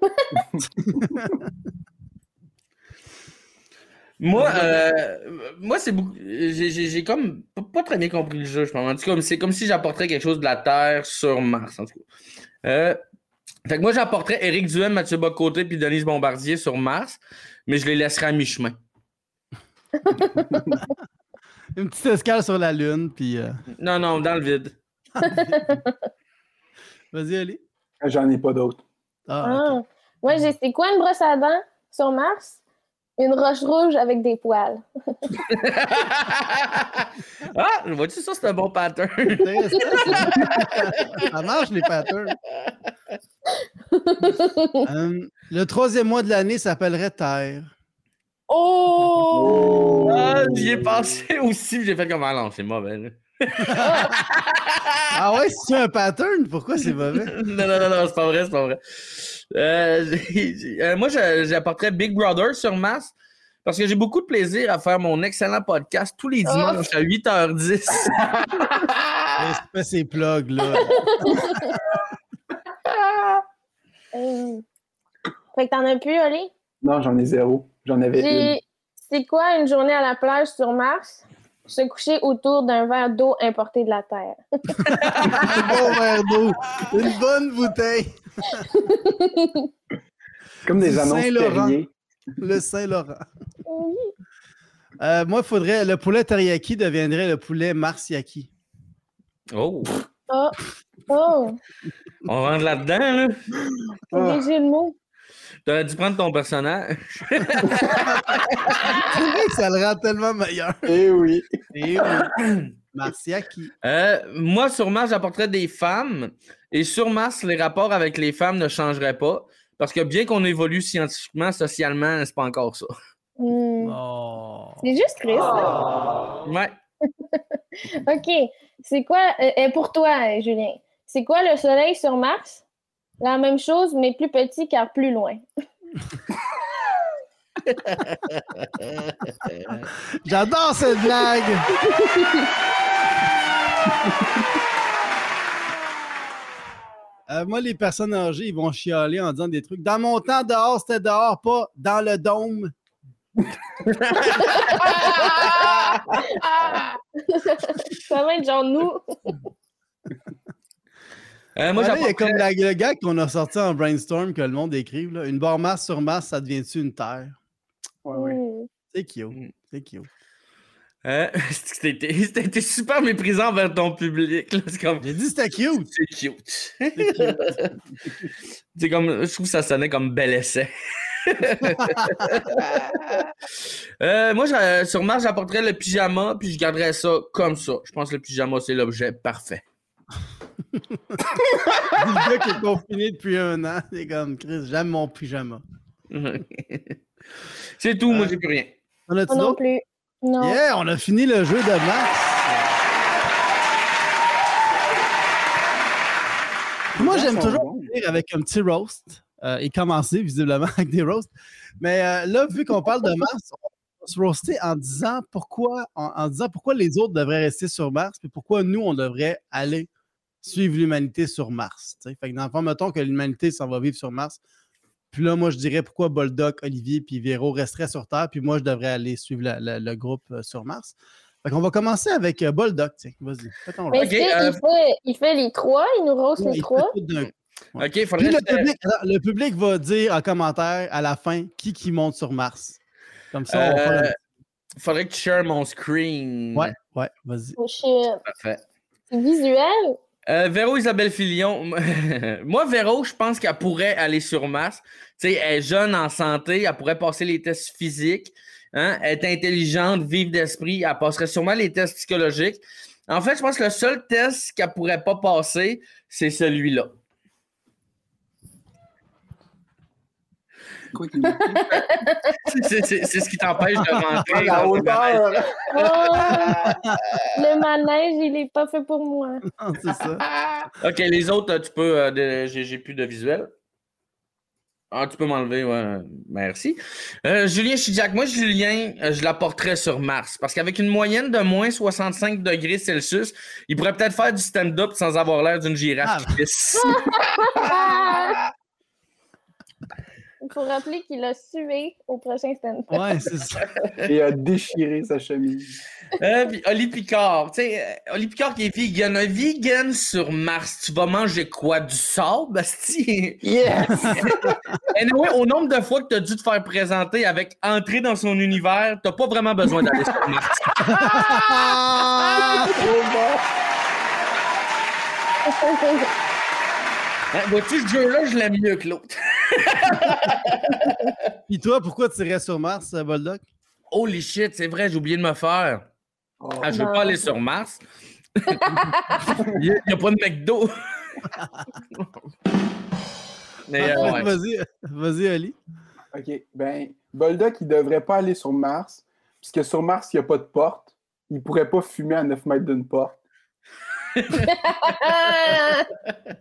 Moi, euh, moi c'est beaucoup. J'ai comme pas, très bien compris le jeu, je pense. En tout cas, c'est comme si j'apporterais quelque chose de la Terre sur Mars, en tout cas. Euh, fait que moi, j'apporterais Éric Duhem, Mathieu Bocoté puis Denise Bombardier sur Mars, mais je les laisserais à mi-chemin. Une petite escale sur la Lune, puis... euh, Non, non, dans le vide. Vas-y, Ali. J'en ai pas d'autres. Ah, Ah. j'ai c'est quoi une brosse à dents sur Mars? Une roche rouge avec des poils. ah, vois-tu ça, c'est un bon pattern. Ça marche, les patterns. Euh, le troisième mois de l'année s'appellerait Terre. Oh! ah, j'y ai pensé aussi, j'ai fait comme ah non, c'est mauvais. Ah ouais, c'est un pattern? Pourquoi c'est mauvais? non, non, non, non, c'est pas vrai, c'est pas vrai. Euh, euh, moi, j'apporterais Big Brother sur Mars parce que j'ai beaucoup de plaisir à faire mon excellent podcast tous les dimanches à 8h10. Fais ces plugs, là. Euh, Fait que t'en as plus, Oli? Non, j'en ai zéro. J'en avais une. C'est quoi une journée à la plage sur Mars? Se coucher autour d'un verre d'eau importé de la Terre. Un bon verre d'eau. Une bonne bouteille. Comme des annonces Saint-Laurent. Le Saint-Laurent. Euh, moi, il faudrait. Le poulet teriyaki deviendrait le poulet marsiaki. Oh, Oh! Oh! on rentre là-dedans, là. Ah. Des jeux de mots. T'aurais dû prendre ton personnage. Ça le rend tellement meilleur. Eh oui. Et oui. Marsiaki. Euh, moi, sur Mars, j'apporterais des femmes. Et sur Mars, les rapports avec les femmes ne changeraient pas. Parce que bien qu'on évolue scientifiquement, socialement, c'est pas encore ça. Hmm. Oh. C'est juste triste. hein? Ouais. OK. C'est quoi, euh, euh, pour toi, Julien, c'est quoi le soleil sur Mars? La même chose, mais plus petit car plus loin. J'adore cette blague. Euh, moi, les personnes âgées, ils vont chialer en disant des trucs. Dans mon temps, dehors, c'était dehors, pas dans le dôme. Ça va être genre nous. Euh, moi, il y a comme la- le gars qu'on a sorti en brainstorm que le monde écrive. Là. Une barre Mars sur Mars, ça devient-tu une Terre? Ouais, ouais. Hmm. C'est cute. C'est cute. Euh, C'était super méprisant envers ton public. comme. J'ai dit c'était cute. C'est cute. C'est cute. C'est comme. Je trouve que ça sonnait comme bel essai. Euh, moi, je- sur Mars, j'apporterais le pyjama, puis je garderais ça comme ça. Je pense que le pyjama, c'est l'objet parfait. Le gars qui est confiné depuis un an, c'est comme Chris, j'aime mon pyjama. c'est tout, moi, Euh, j'ai plus rien. On Moi non plus. Non. Yeah, on a fini le jeu de Max. Moi, j'aime toujours finir avec un petit roast euh, et commencer visiblement avec des roasts. Mais euh, là, vu qu'on parle de Mars, on va se roaster en disant pourquoi, en, en disant pourquoi les autres devraient rester sur Mars, puis pourquoi nous, on devrait aller suivre l'humanité sur Mars. tu sais. Fait que dans le fond, mettons que l'humanité s'en va vivre sur Mars. Puis là, moi, je dirais pourquoi Boldoc, Olivier puis Véro resteraient sur Terre, puis moi, je devrais aller suivre la- la- le groupe euh, sur Mars. Fait qu'on va commencer avec euh, Boldoc. Tiens, vas-y. Mais euh, fait, il fait les trois? Il nous rose Ouais, les il trois? Puis faudrait le public, le public va dire en commentaire à la fin qui qui monte sur Mars. Comme ça, on va faire faudrait que tu shares mon screen. Ouais, ouais, vas-y. Oh. Parfait. C'est visuel? Euh, Véro Isabelle Filion. Moi, Véro, je pense qu'elle pourrait aller sur Mars. Tu sais, elle est jeune, en santé, elle pourrait passer les tests physiques. Hein? Elle est intelligente, vive d'esprit, elle passerait sûrement les tests psychologiques. En fait, je pense que le seul test qu'elle pourrait pas passer, c'est celui-là. Quoi qu'il me dit? C'est ce qui t'empêche de rentrer. La dans le manège. hauteur! Oh, le manège, il est pas fait pour moi. Ah, C'est ça. OK, les autres, tu peux. euh, j'ai plus de visuel. Ah, tu peux m'enlever, ouais. Merci. Euh, Julien Chidiac, moi, Julien, euh, je l'apporterais sur Mars. Parce qu'avec une moyenne de moins 65 degrés Celsius, il pourrait peut-être faire du stand-up sans avoir l'air d'une girafe Ah. qui pisse. Ah! Il faut rappeler qu'il a sué au prochain stand Ouais, c'est ça. Et a déchiré sa chemise. Euh, puis Oli Picard, tu sais, euh, Oli Picard qui est vegan. Un vegan sur Mars, tu vas manger quoi? Du sable, Basti? Yes! Anyway, au nombre de fois que tu as dû te faire présenter avec entrer dans son univers, t'as pas vraiment besoin d'aller sur Mars. Hein, Vois-tu, ce jeu-là, je l'aime mieux que l'autre. Puis toi, pourquoi tu irais sur Mars, euh, Boldoc? Holy shit, c'est vrai, j'ai oublié de me faire. Oh. Ah, je veux Non. pas aller sur Mars. Il n'y a, pas de McDo. Mais, euh, ouais. Vas-y, vas-y, Ali. OK. Ben, Boldoc, il devrait pas aller sur Mars, puisque sur Mars, il n'y a pas de porte. Il pourrait pas fumer à 9 mètres d'une porte.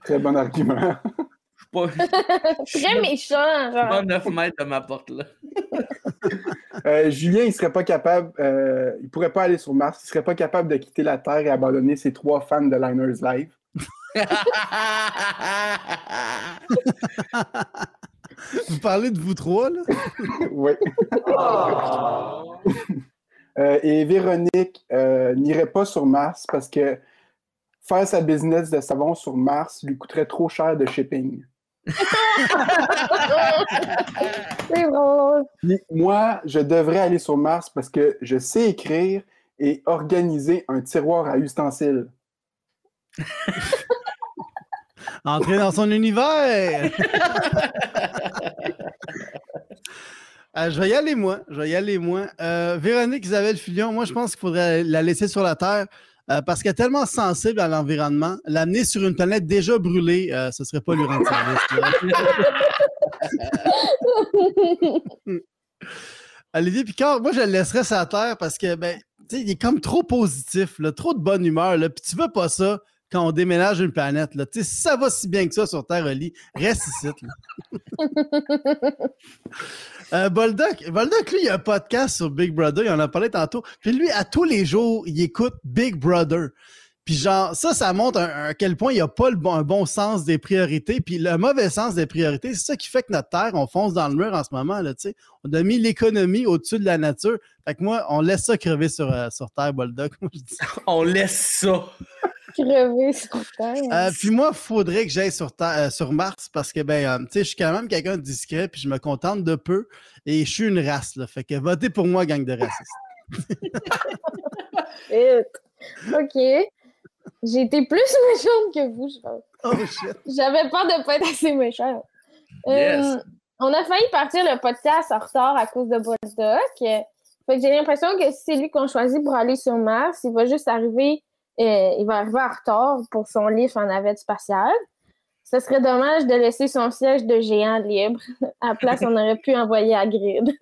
Très bon argument. Je suis pas, je Très méchant, suis pas genre. à 9 mètres de ma porte, là. Euh, Julien, il serait pas capable, euh, il pourrait pas aller sur Mars, il serait pas capable de quitter la Terre et abandonner ses trois fans de Liners Live. Vous parlez de vous trois, là? oui. Euh, et Véronique euh, n'irait pas sur Mars parce que faire sa business de savon sur Mars lui coûterait trop cher de shipping. C'est drôle. Puis moi, je devrais aller sur Mars parce que je sais écrire et organiser un tiroir à ustensiles. Entrer dans son univers! Euh, je vais y aller, moi. Je vais y aller, moi. Euh, Véronique Isabelle Filion, moi, je pense qu'il faudrait la laisser sur la Terre euh, parce qu'elle est tellement sensible à l'environnement. L'amener sur une planète déjà brûlée, euh, ce serait pas lui rendre service. Olivier Picard, moi, je le laisserais la Terre parce que, ben, tu sais, il est comme trop positif, là, trop de bonne humeur, là, puis tu veux pas ça quand on déménage une planète, là. Si ça va si bien que ça sur Terre, Oli, reste ici, là. Euh, Boldoc, Boldoc, lui, il a un podcast sur Big Brother, il en a parlé tantôt. Puis lui, à tous les jours, il écoute Big Brother. Puis genre, ça, ça montre à quel point il n'y a pas le bon, un bon sens des priorités. Puis le mauvais sens des priorités, c'est ça qui fait que notre Terre, on fonce dans le mur en ce moment, là. On a mis l'économie au-dessus de la nature. Fait que moi, on laisse ça crever sur, euh, sur Terre, Boldoc. On laisse ça. Crevé sur terre. Euh, puis moi, il faudrait que j'aille sur, euh, sur Mars parce que, ben, euh, tu sais, je suis quand même quelqu'un de discret, puis je me contente de peu. Et je suis une race, là. Fait que votez pour moi, gang de racistes. OK. J'ai été plus méchante que vous, je pense. Oh shit. J'avais peur de pas être assez méchante. Euh, Yes. on a failli partir le podcast en retard à cause de Boldoc. Fait que j'ai l'impression que si c'est lui qu'on choisit pour aller sur Mars, il va juste arriver, euh, il va arriver en retard pour son livre en navette spatiale. Ce serait dommage de laisser son siège de géant libre. À la place, on aurait pu envoyer à Grid.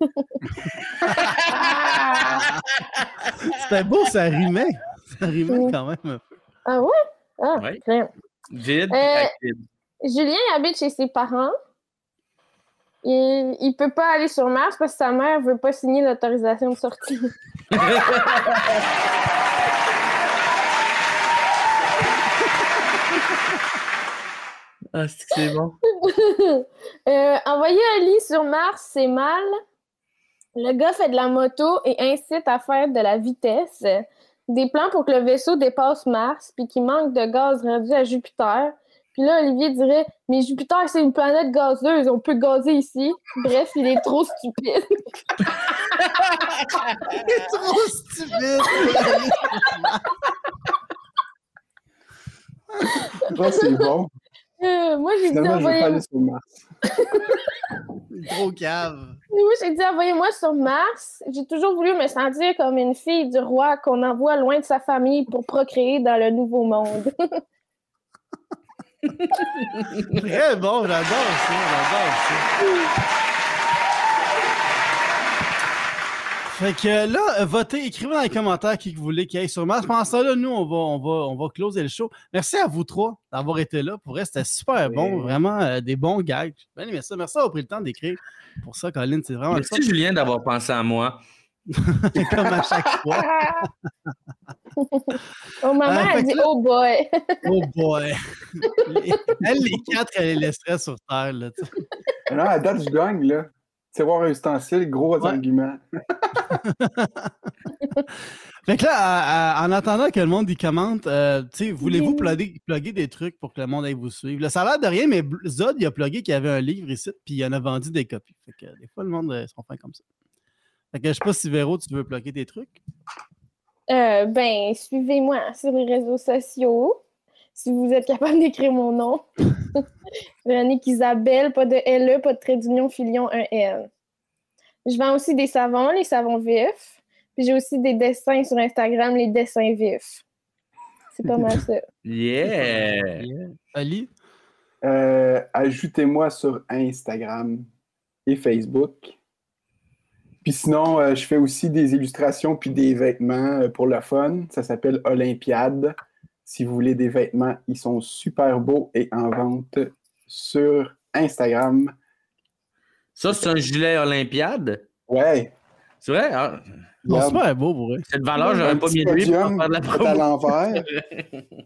C'était beau, ça rimait. Ça rimait quand même. Ah ouais? Ah, Ouais. Vide. Euh. Julien habite chez ses parents. Il, il peut pas aller sur Mars parce que sa mère veut pas signer l'autorisation de sortie. Ah, c'est que c'est bon. Euh, envoyer un lit sur Mars, c'est mal. Le gars fait de la moto et incite à faire de la vitesse. des plans pour que le vaisseau dépasse Mars, puis qu'il manque de gaz rendu à Jupiter. Puis là, Olivier dirait Mais Jupiter, c'est une planète gazeuse, on peut gazer ici. Bref, il est trop stupide. C'est trop stupide! C'est bon. Euh, moi, j'ai dit Finalement, je vais envoyez- pas aller sur Mars. C'est trop cave. moi, j'ai dit envoyez-moi sur Mars. J'ai toujours voulu me sentir comme une fille du roi qu'on envoie loin de sa famille pour procréer dans le nouveau monde. Très bon, j'adore ça, j'adore ça. Fait que là, euh, votez, écrivez dans les commentaires qui que vous voulez qu'il y ait sur Mars. Pendant ça, là, nous, on va, on, va, on va closer le show. Merci à vous trois d'avoir été là. Pour vrai, c'était super Oui. bon. Vraiment, euh, des bons gags. Bien aimé ça. Merci d'avoir pris le temps d'écrire. Pour ça, Colin, c'est vraiment Merci, Julien, d'avoir pensé à moi. comme à chaque fois. Oh, maman, elle dit là- Oh boy. Oh boy! Elle, les quatre, elle les laisserait sur Terre. Là. Non, à date, je gagne, là. Tiroir à ustensiles, gros Ouais. argument. Fait que là, à- à- en attendant que le monde y commente, euh, tu sais, voulez-vous Oui. plugger, plugger des trucs pour que le monde aille vous suivre? Là, ça a l'air de rien, mais Zod, il a plugué qu'il y avait un livre ici, puis il en a vendu des copies. Fait que des fois, le monde euh, sont fins comme ça. Fait que je sais pas si Véro, tu veux plugger des trucs. Euh, ben, suivez-moi sur les réseaux sociaux. Si vous êtes capable d'écrire mon nom. Véronique Isabelle, pas de LE, pas de trait d'union, filion, un L. Je vends aussi des savons, les savons vifs. Puis j'ai aussi des dessins sur Instagram, les dessins vifs. C'est pas mal ça. Yeah! Ali? Euh, Ajoutez-moi sur Instagram et Facebook. Puis sinon, euh, je fais aussi des illustrations puis des vêtements euh, pour le fun. Ça s'appelle Olympiade. Si vous voulez des vêtements, ils sont super beaux et en vente sur Instagram. Ça, c'est un gilet Olympiade? Ouais. C'est vrai? Ah, super beau pour eux. cette valeur, j'aurais pas mis lui pour podium faire de la est à promo. l'envers.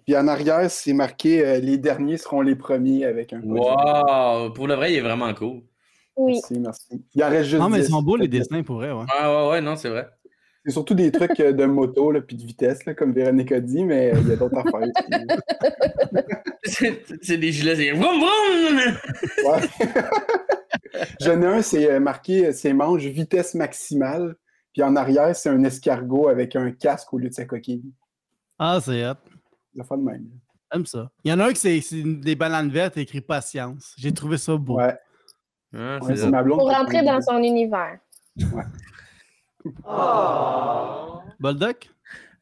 Puis en arrière, c'est marqué euh, Les derniers seront les premiers avec un podium. Wow! Pour le vrai, il est vraiment cool. Oui. Merci, merci. Il en reste juste Non, mais ils 10. sont beaux les dessins pour vrai, ouais. Ah ouais, ouais, non, c'est vrai. C'est surtout des trucs euh, de moto là, puis de vitesse, là, comme Véronique a dit, mais euh, il y a d'autres affaires. C'est c'est des gilets, c'est vroom vroom! Ouais. J'en ai un, c'est euh, marqué ses manches vitesse maximale. Puis en arrière, c'est un escargot avec un casque au lieu de sa coquille. Ah, c'est hot. Ça fait de même. J'aime ça. Il y en a un qui c'est c'est des bananes vertes écrit patience. J'ai trouvé ça beau. Ouais, Ah, ouais, c'est c'est ma blonde. Pour rentrer dans son univers.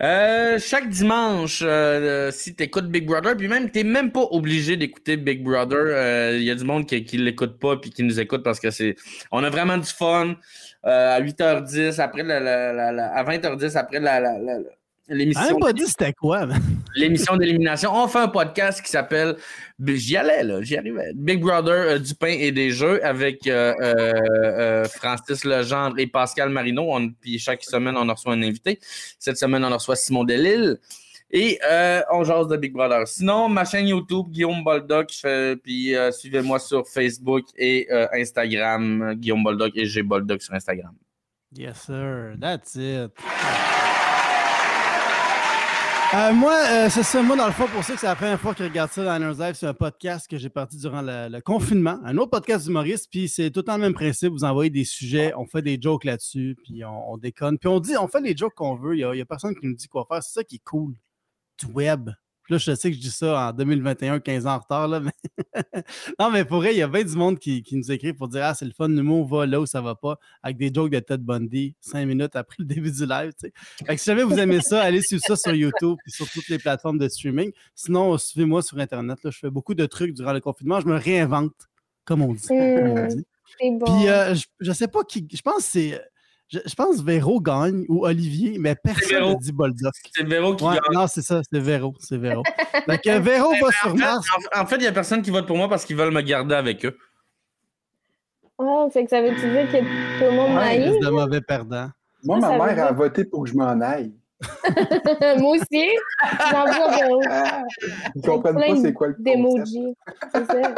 Euh, chaque dimanche, euh, si tu écoutes Big Brother, puis même, t'es même pas obligé d'écouter Big Brother. Il y a du monde qui, qui l'écoute pas puis qui nous écoute parce que c'est. On a vraiment du fun. Euh, à 8h10, après la- la- la- à 20h10, après la, l'émission. pas dit c'était quoi, l'émission d'élimination. On fait un podcast qui s'appelle. J'y allais, là, j'y arrivais. Big Brother euh, du pain et des jeux avec euh, euh, Francis Legendre et Pascal Marino. On- puis chaque semaine, on en reçoit un invité. Cette semaine, on en reçoit Simon Delille. Et euh, on jase de Big Brother. Sinon, ma chaîne YouTube, Guillaume Boldoc, puis euh, suivez-moi sur Facebook et euh, Instagram, Guillaume Boldoc et G Boldoc sur Instagram. Yes, sir. That's it. Euh, moi, euh, c'est ça. Moi, dans le fond, pour ça que c'est la première fois que je regarde ça dans Liners Live, c'est un podcast que j'ai parti durant le, confinement. Un autre podcast d'humoriste, puis c'est tout le temps le même principe. Vous envoyez des sujets, on fait des jokes là-dessus, puis on, on déconne. Puis on dit, on fait les jokes qu'on veut. Il n'y a, personne qui nous dit quoi faire. C'est ça qui est cool du web. Là, je sais que je dis ça en 2021, 15 ans en retard, là, mais non, mais pour vrai, il y a bien du monde qui, qui nous écrit pour dire Ah, c'est le fun, l'humour va là où ça va pas, avec des jokes de Ted Bundy, cinq minutes après le début du live. tu sais. Fait que si jamais vous aimez ça, allez suivre ça sur YouTube et sur toutes les plateformes de streaming. Sinon, suivez-moi sur Internet. Là, je fais beaucoup de trucs durant le confinement. Je me réinvente, comme on dit. comme on dit. C'est bon. Puis, euh, je, je sais pas qui. Je pense que c'est. Je, je pense Véro gagne ou Olivier, mais personne ne dit Boldoc. C'est Véro qui Ouais, gagne. non, c'est ça, c'est Véro. C'est Véro. Que Véro va sur Mars. en- en fait, il n'y a personne qui vote pour moi parce qu'ils veulent me garder avec eux. Ah, fait que ça veut dire que tout le monde Ouais, m'aille? de mauvais perdant. Moi, Ça, ma ça mère a voté pour que je m'en aille. Moi aussi. J'envoie Véro. Ils comprennent plein pas c'est quoi le concept. C'est ça.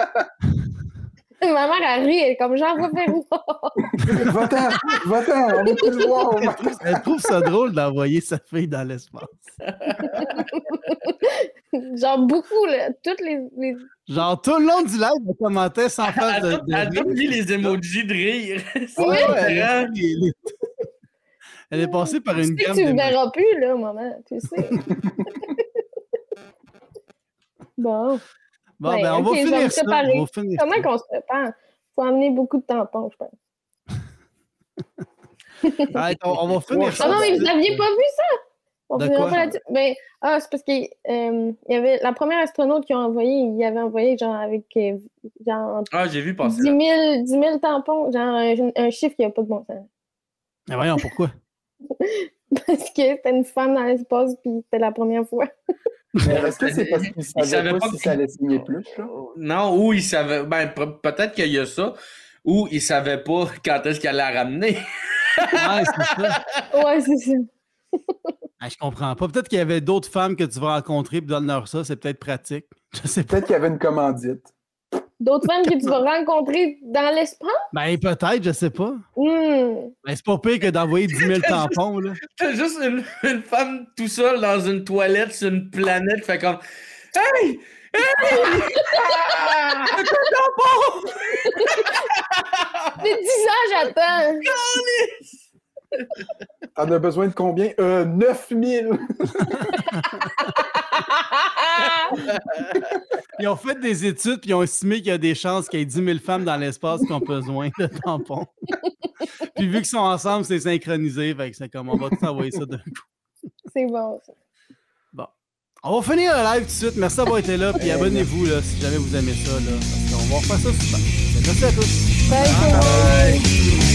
Ma mère, elle rit, elle est comme genre, va faire voir. Va-t'en, va-t'en, on va plus le voir. Elle trouve, elle trouve ça drôle d'envoyer sa fille dans l'espace. Genre beaucoup, là. Toutes les. les- Genre, tout le long du live, elle commentait sans faire Elle de. a elle a tout mis les emojis de rire. Écœurant. elle, a les- elle est passée par une gamme tu me de. verras plus, là, maman. Tu sais. bon. Bon, Ouais, ben, on va finir ça. préparer. On va finir Comment ça. qu'on se prépare? Faut amener beaucoup de tampons, je pense. Arrête, on, on va finir ça. Ah non, mais vous n'aviez pas vu ça? On De quoi? pas là-dessus. Ben, ah, c'est parce que euh, il y avait la première astronaute qui a envoyé, il avait envoyé genre avec euh, genre Ah, j'ai vu 10 passer. 000, là. 10 000 tampons, genre un, un chiffre qui n'a pas de bon sens. Mais voyons, pourquoi? Parce que c'était une femme dans l'espace, puis c'était la première fois. Mais Est-ce que c'est parce qu'il Il savait savait pas, pas si que- ça allait signer plus? là? Non, ou il savait. Ben, pe- peut-être qu'il y a ça. Ou il savait pas quand est-ce qu'elle allait la ramener. Ouais, c'est ça. Ouais, c'est ça. Ah, je comprends pas. Peut-être qu'il y avait d'autres femmes que tu vas rencontrer et donne-leur ça. C'est peut-être pratique. Je sais pas. Peut-être qu'il y avait une commandite. D'autres femmes que tu vas rencontrer dans l'espace? Ben, peut-être, je sais pas. Ben, c'est pas pire que d'envoyer 10 000 tampons, là. T'as juste une, une femme tout seule dans une toilette sur une planète fait comme Hey! Hey! Un tampon! Mais 10 ans, j'attends! T'en as besoin de combien? Euh, 9000! Ils ont fait des études puis ils ont estimé qu'il y a des chances qu'il y ait 10 000 femmes dans l'espace qui ont besoin de tampons. puis vu qu'ils sont ensemble, c'est synchronisé. Fait que c'est comme on va tout envoyer ça d'un coup. C'est bon, ça. On va finir le live tout de suite. Merci d'avoir été là. Puis abonnez-vous là, si jamais vous aimez ça. Là, parce qu'on va refaire ça souvent. Merci à tous. Bye. Bye.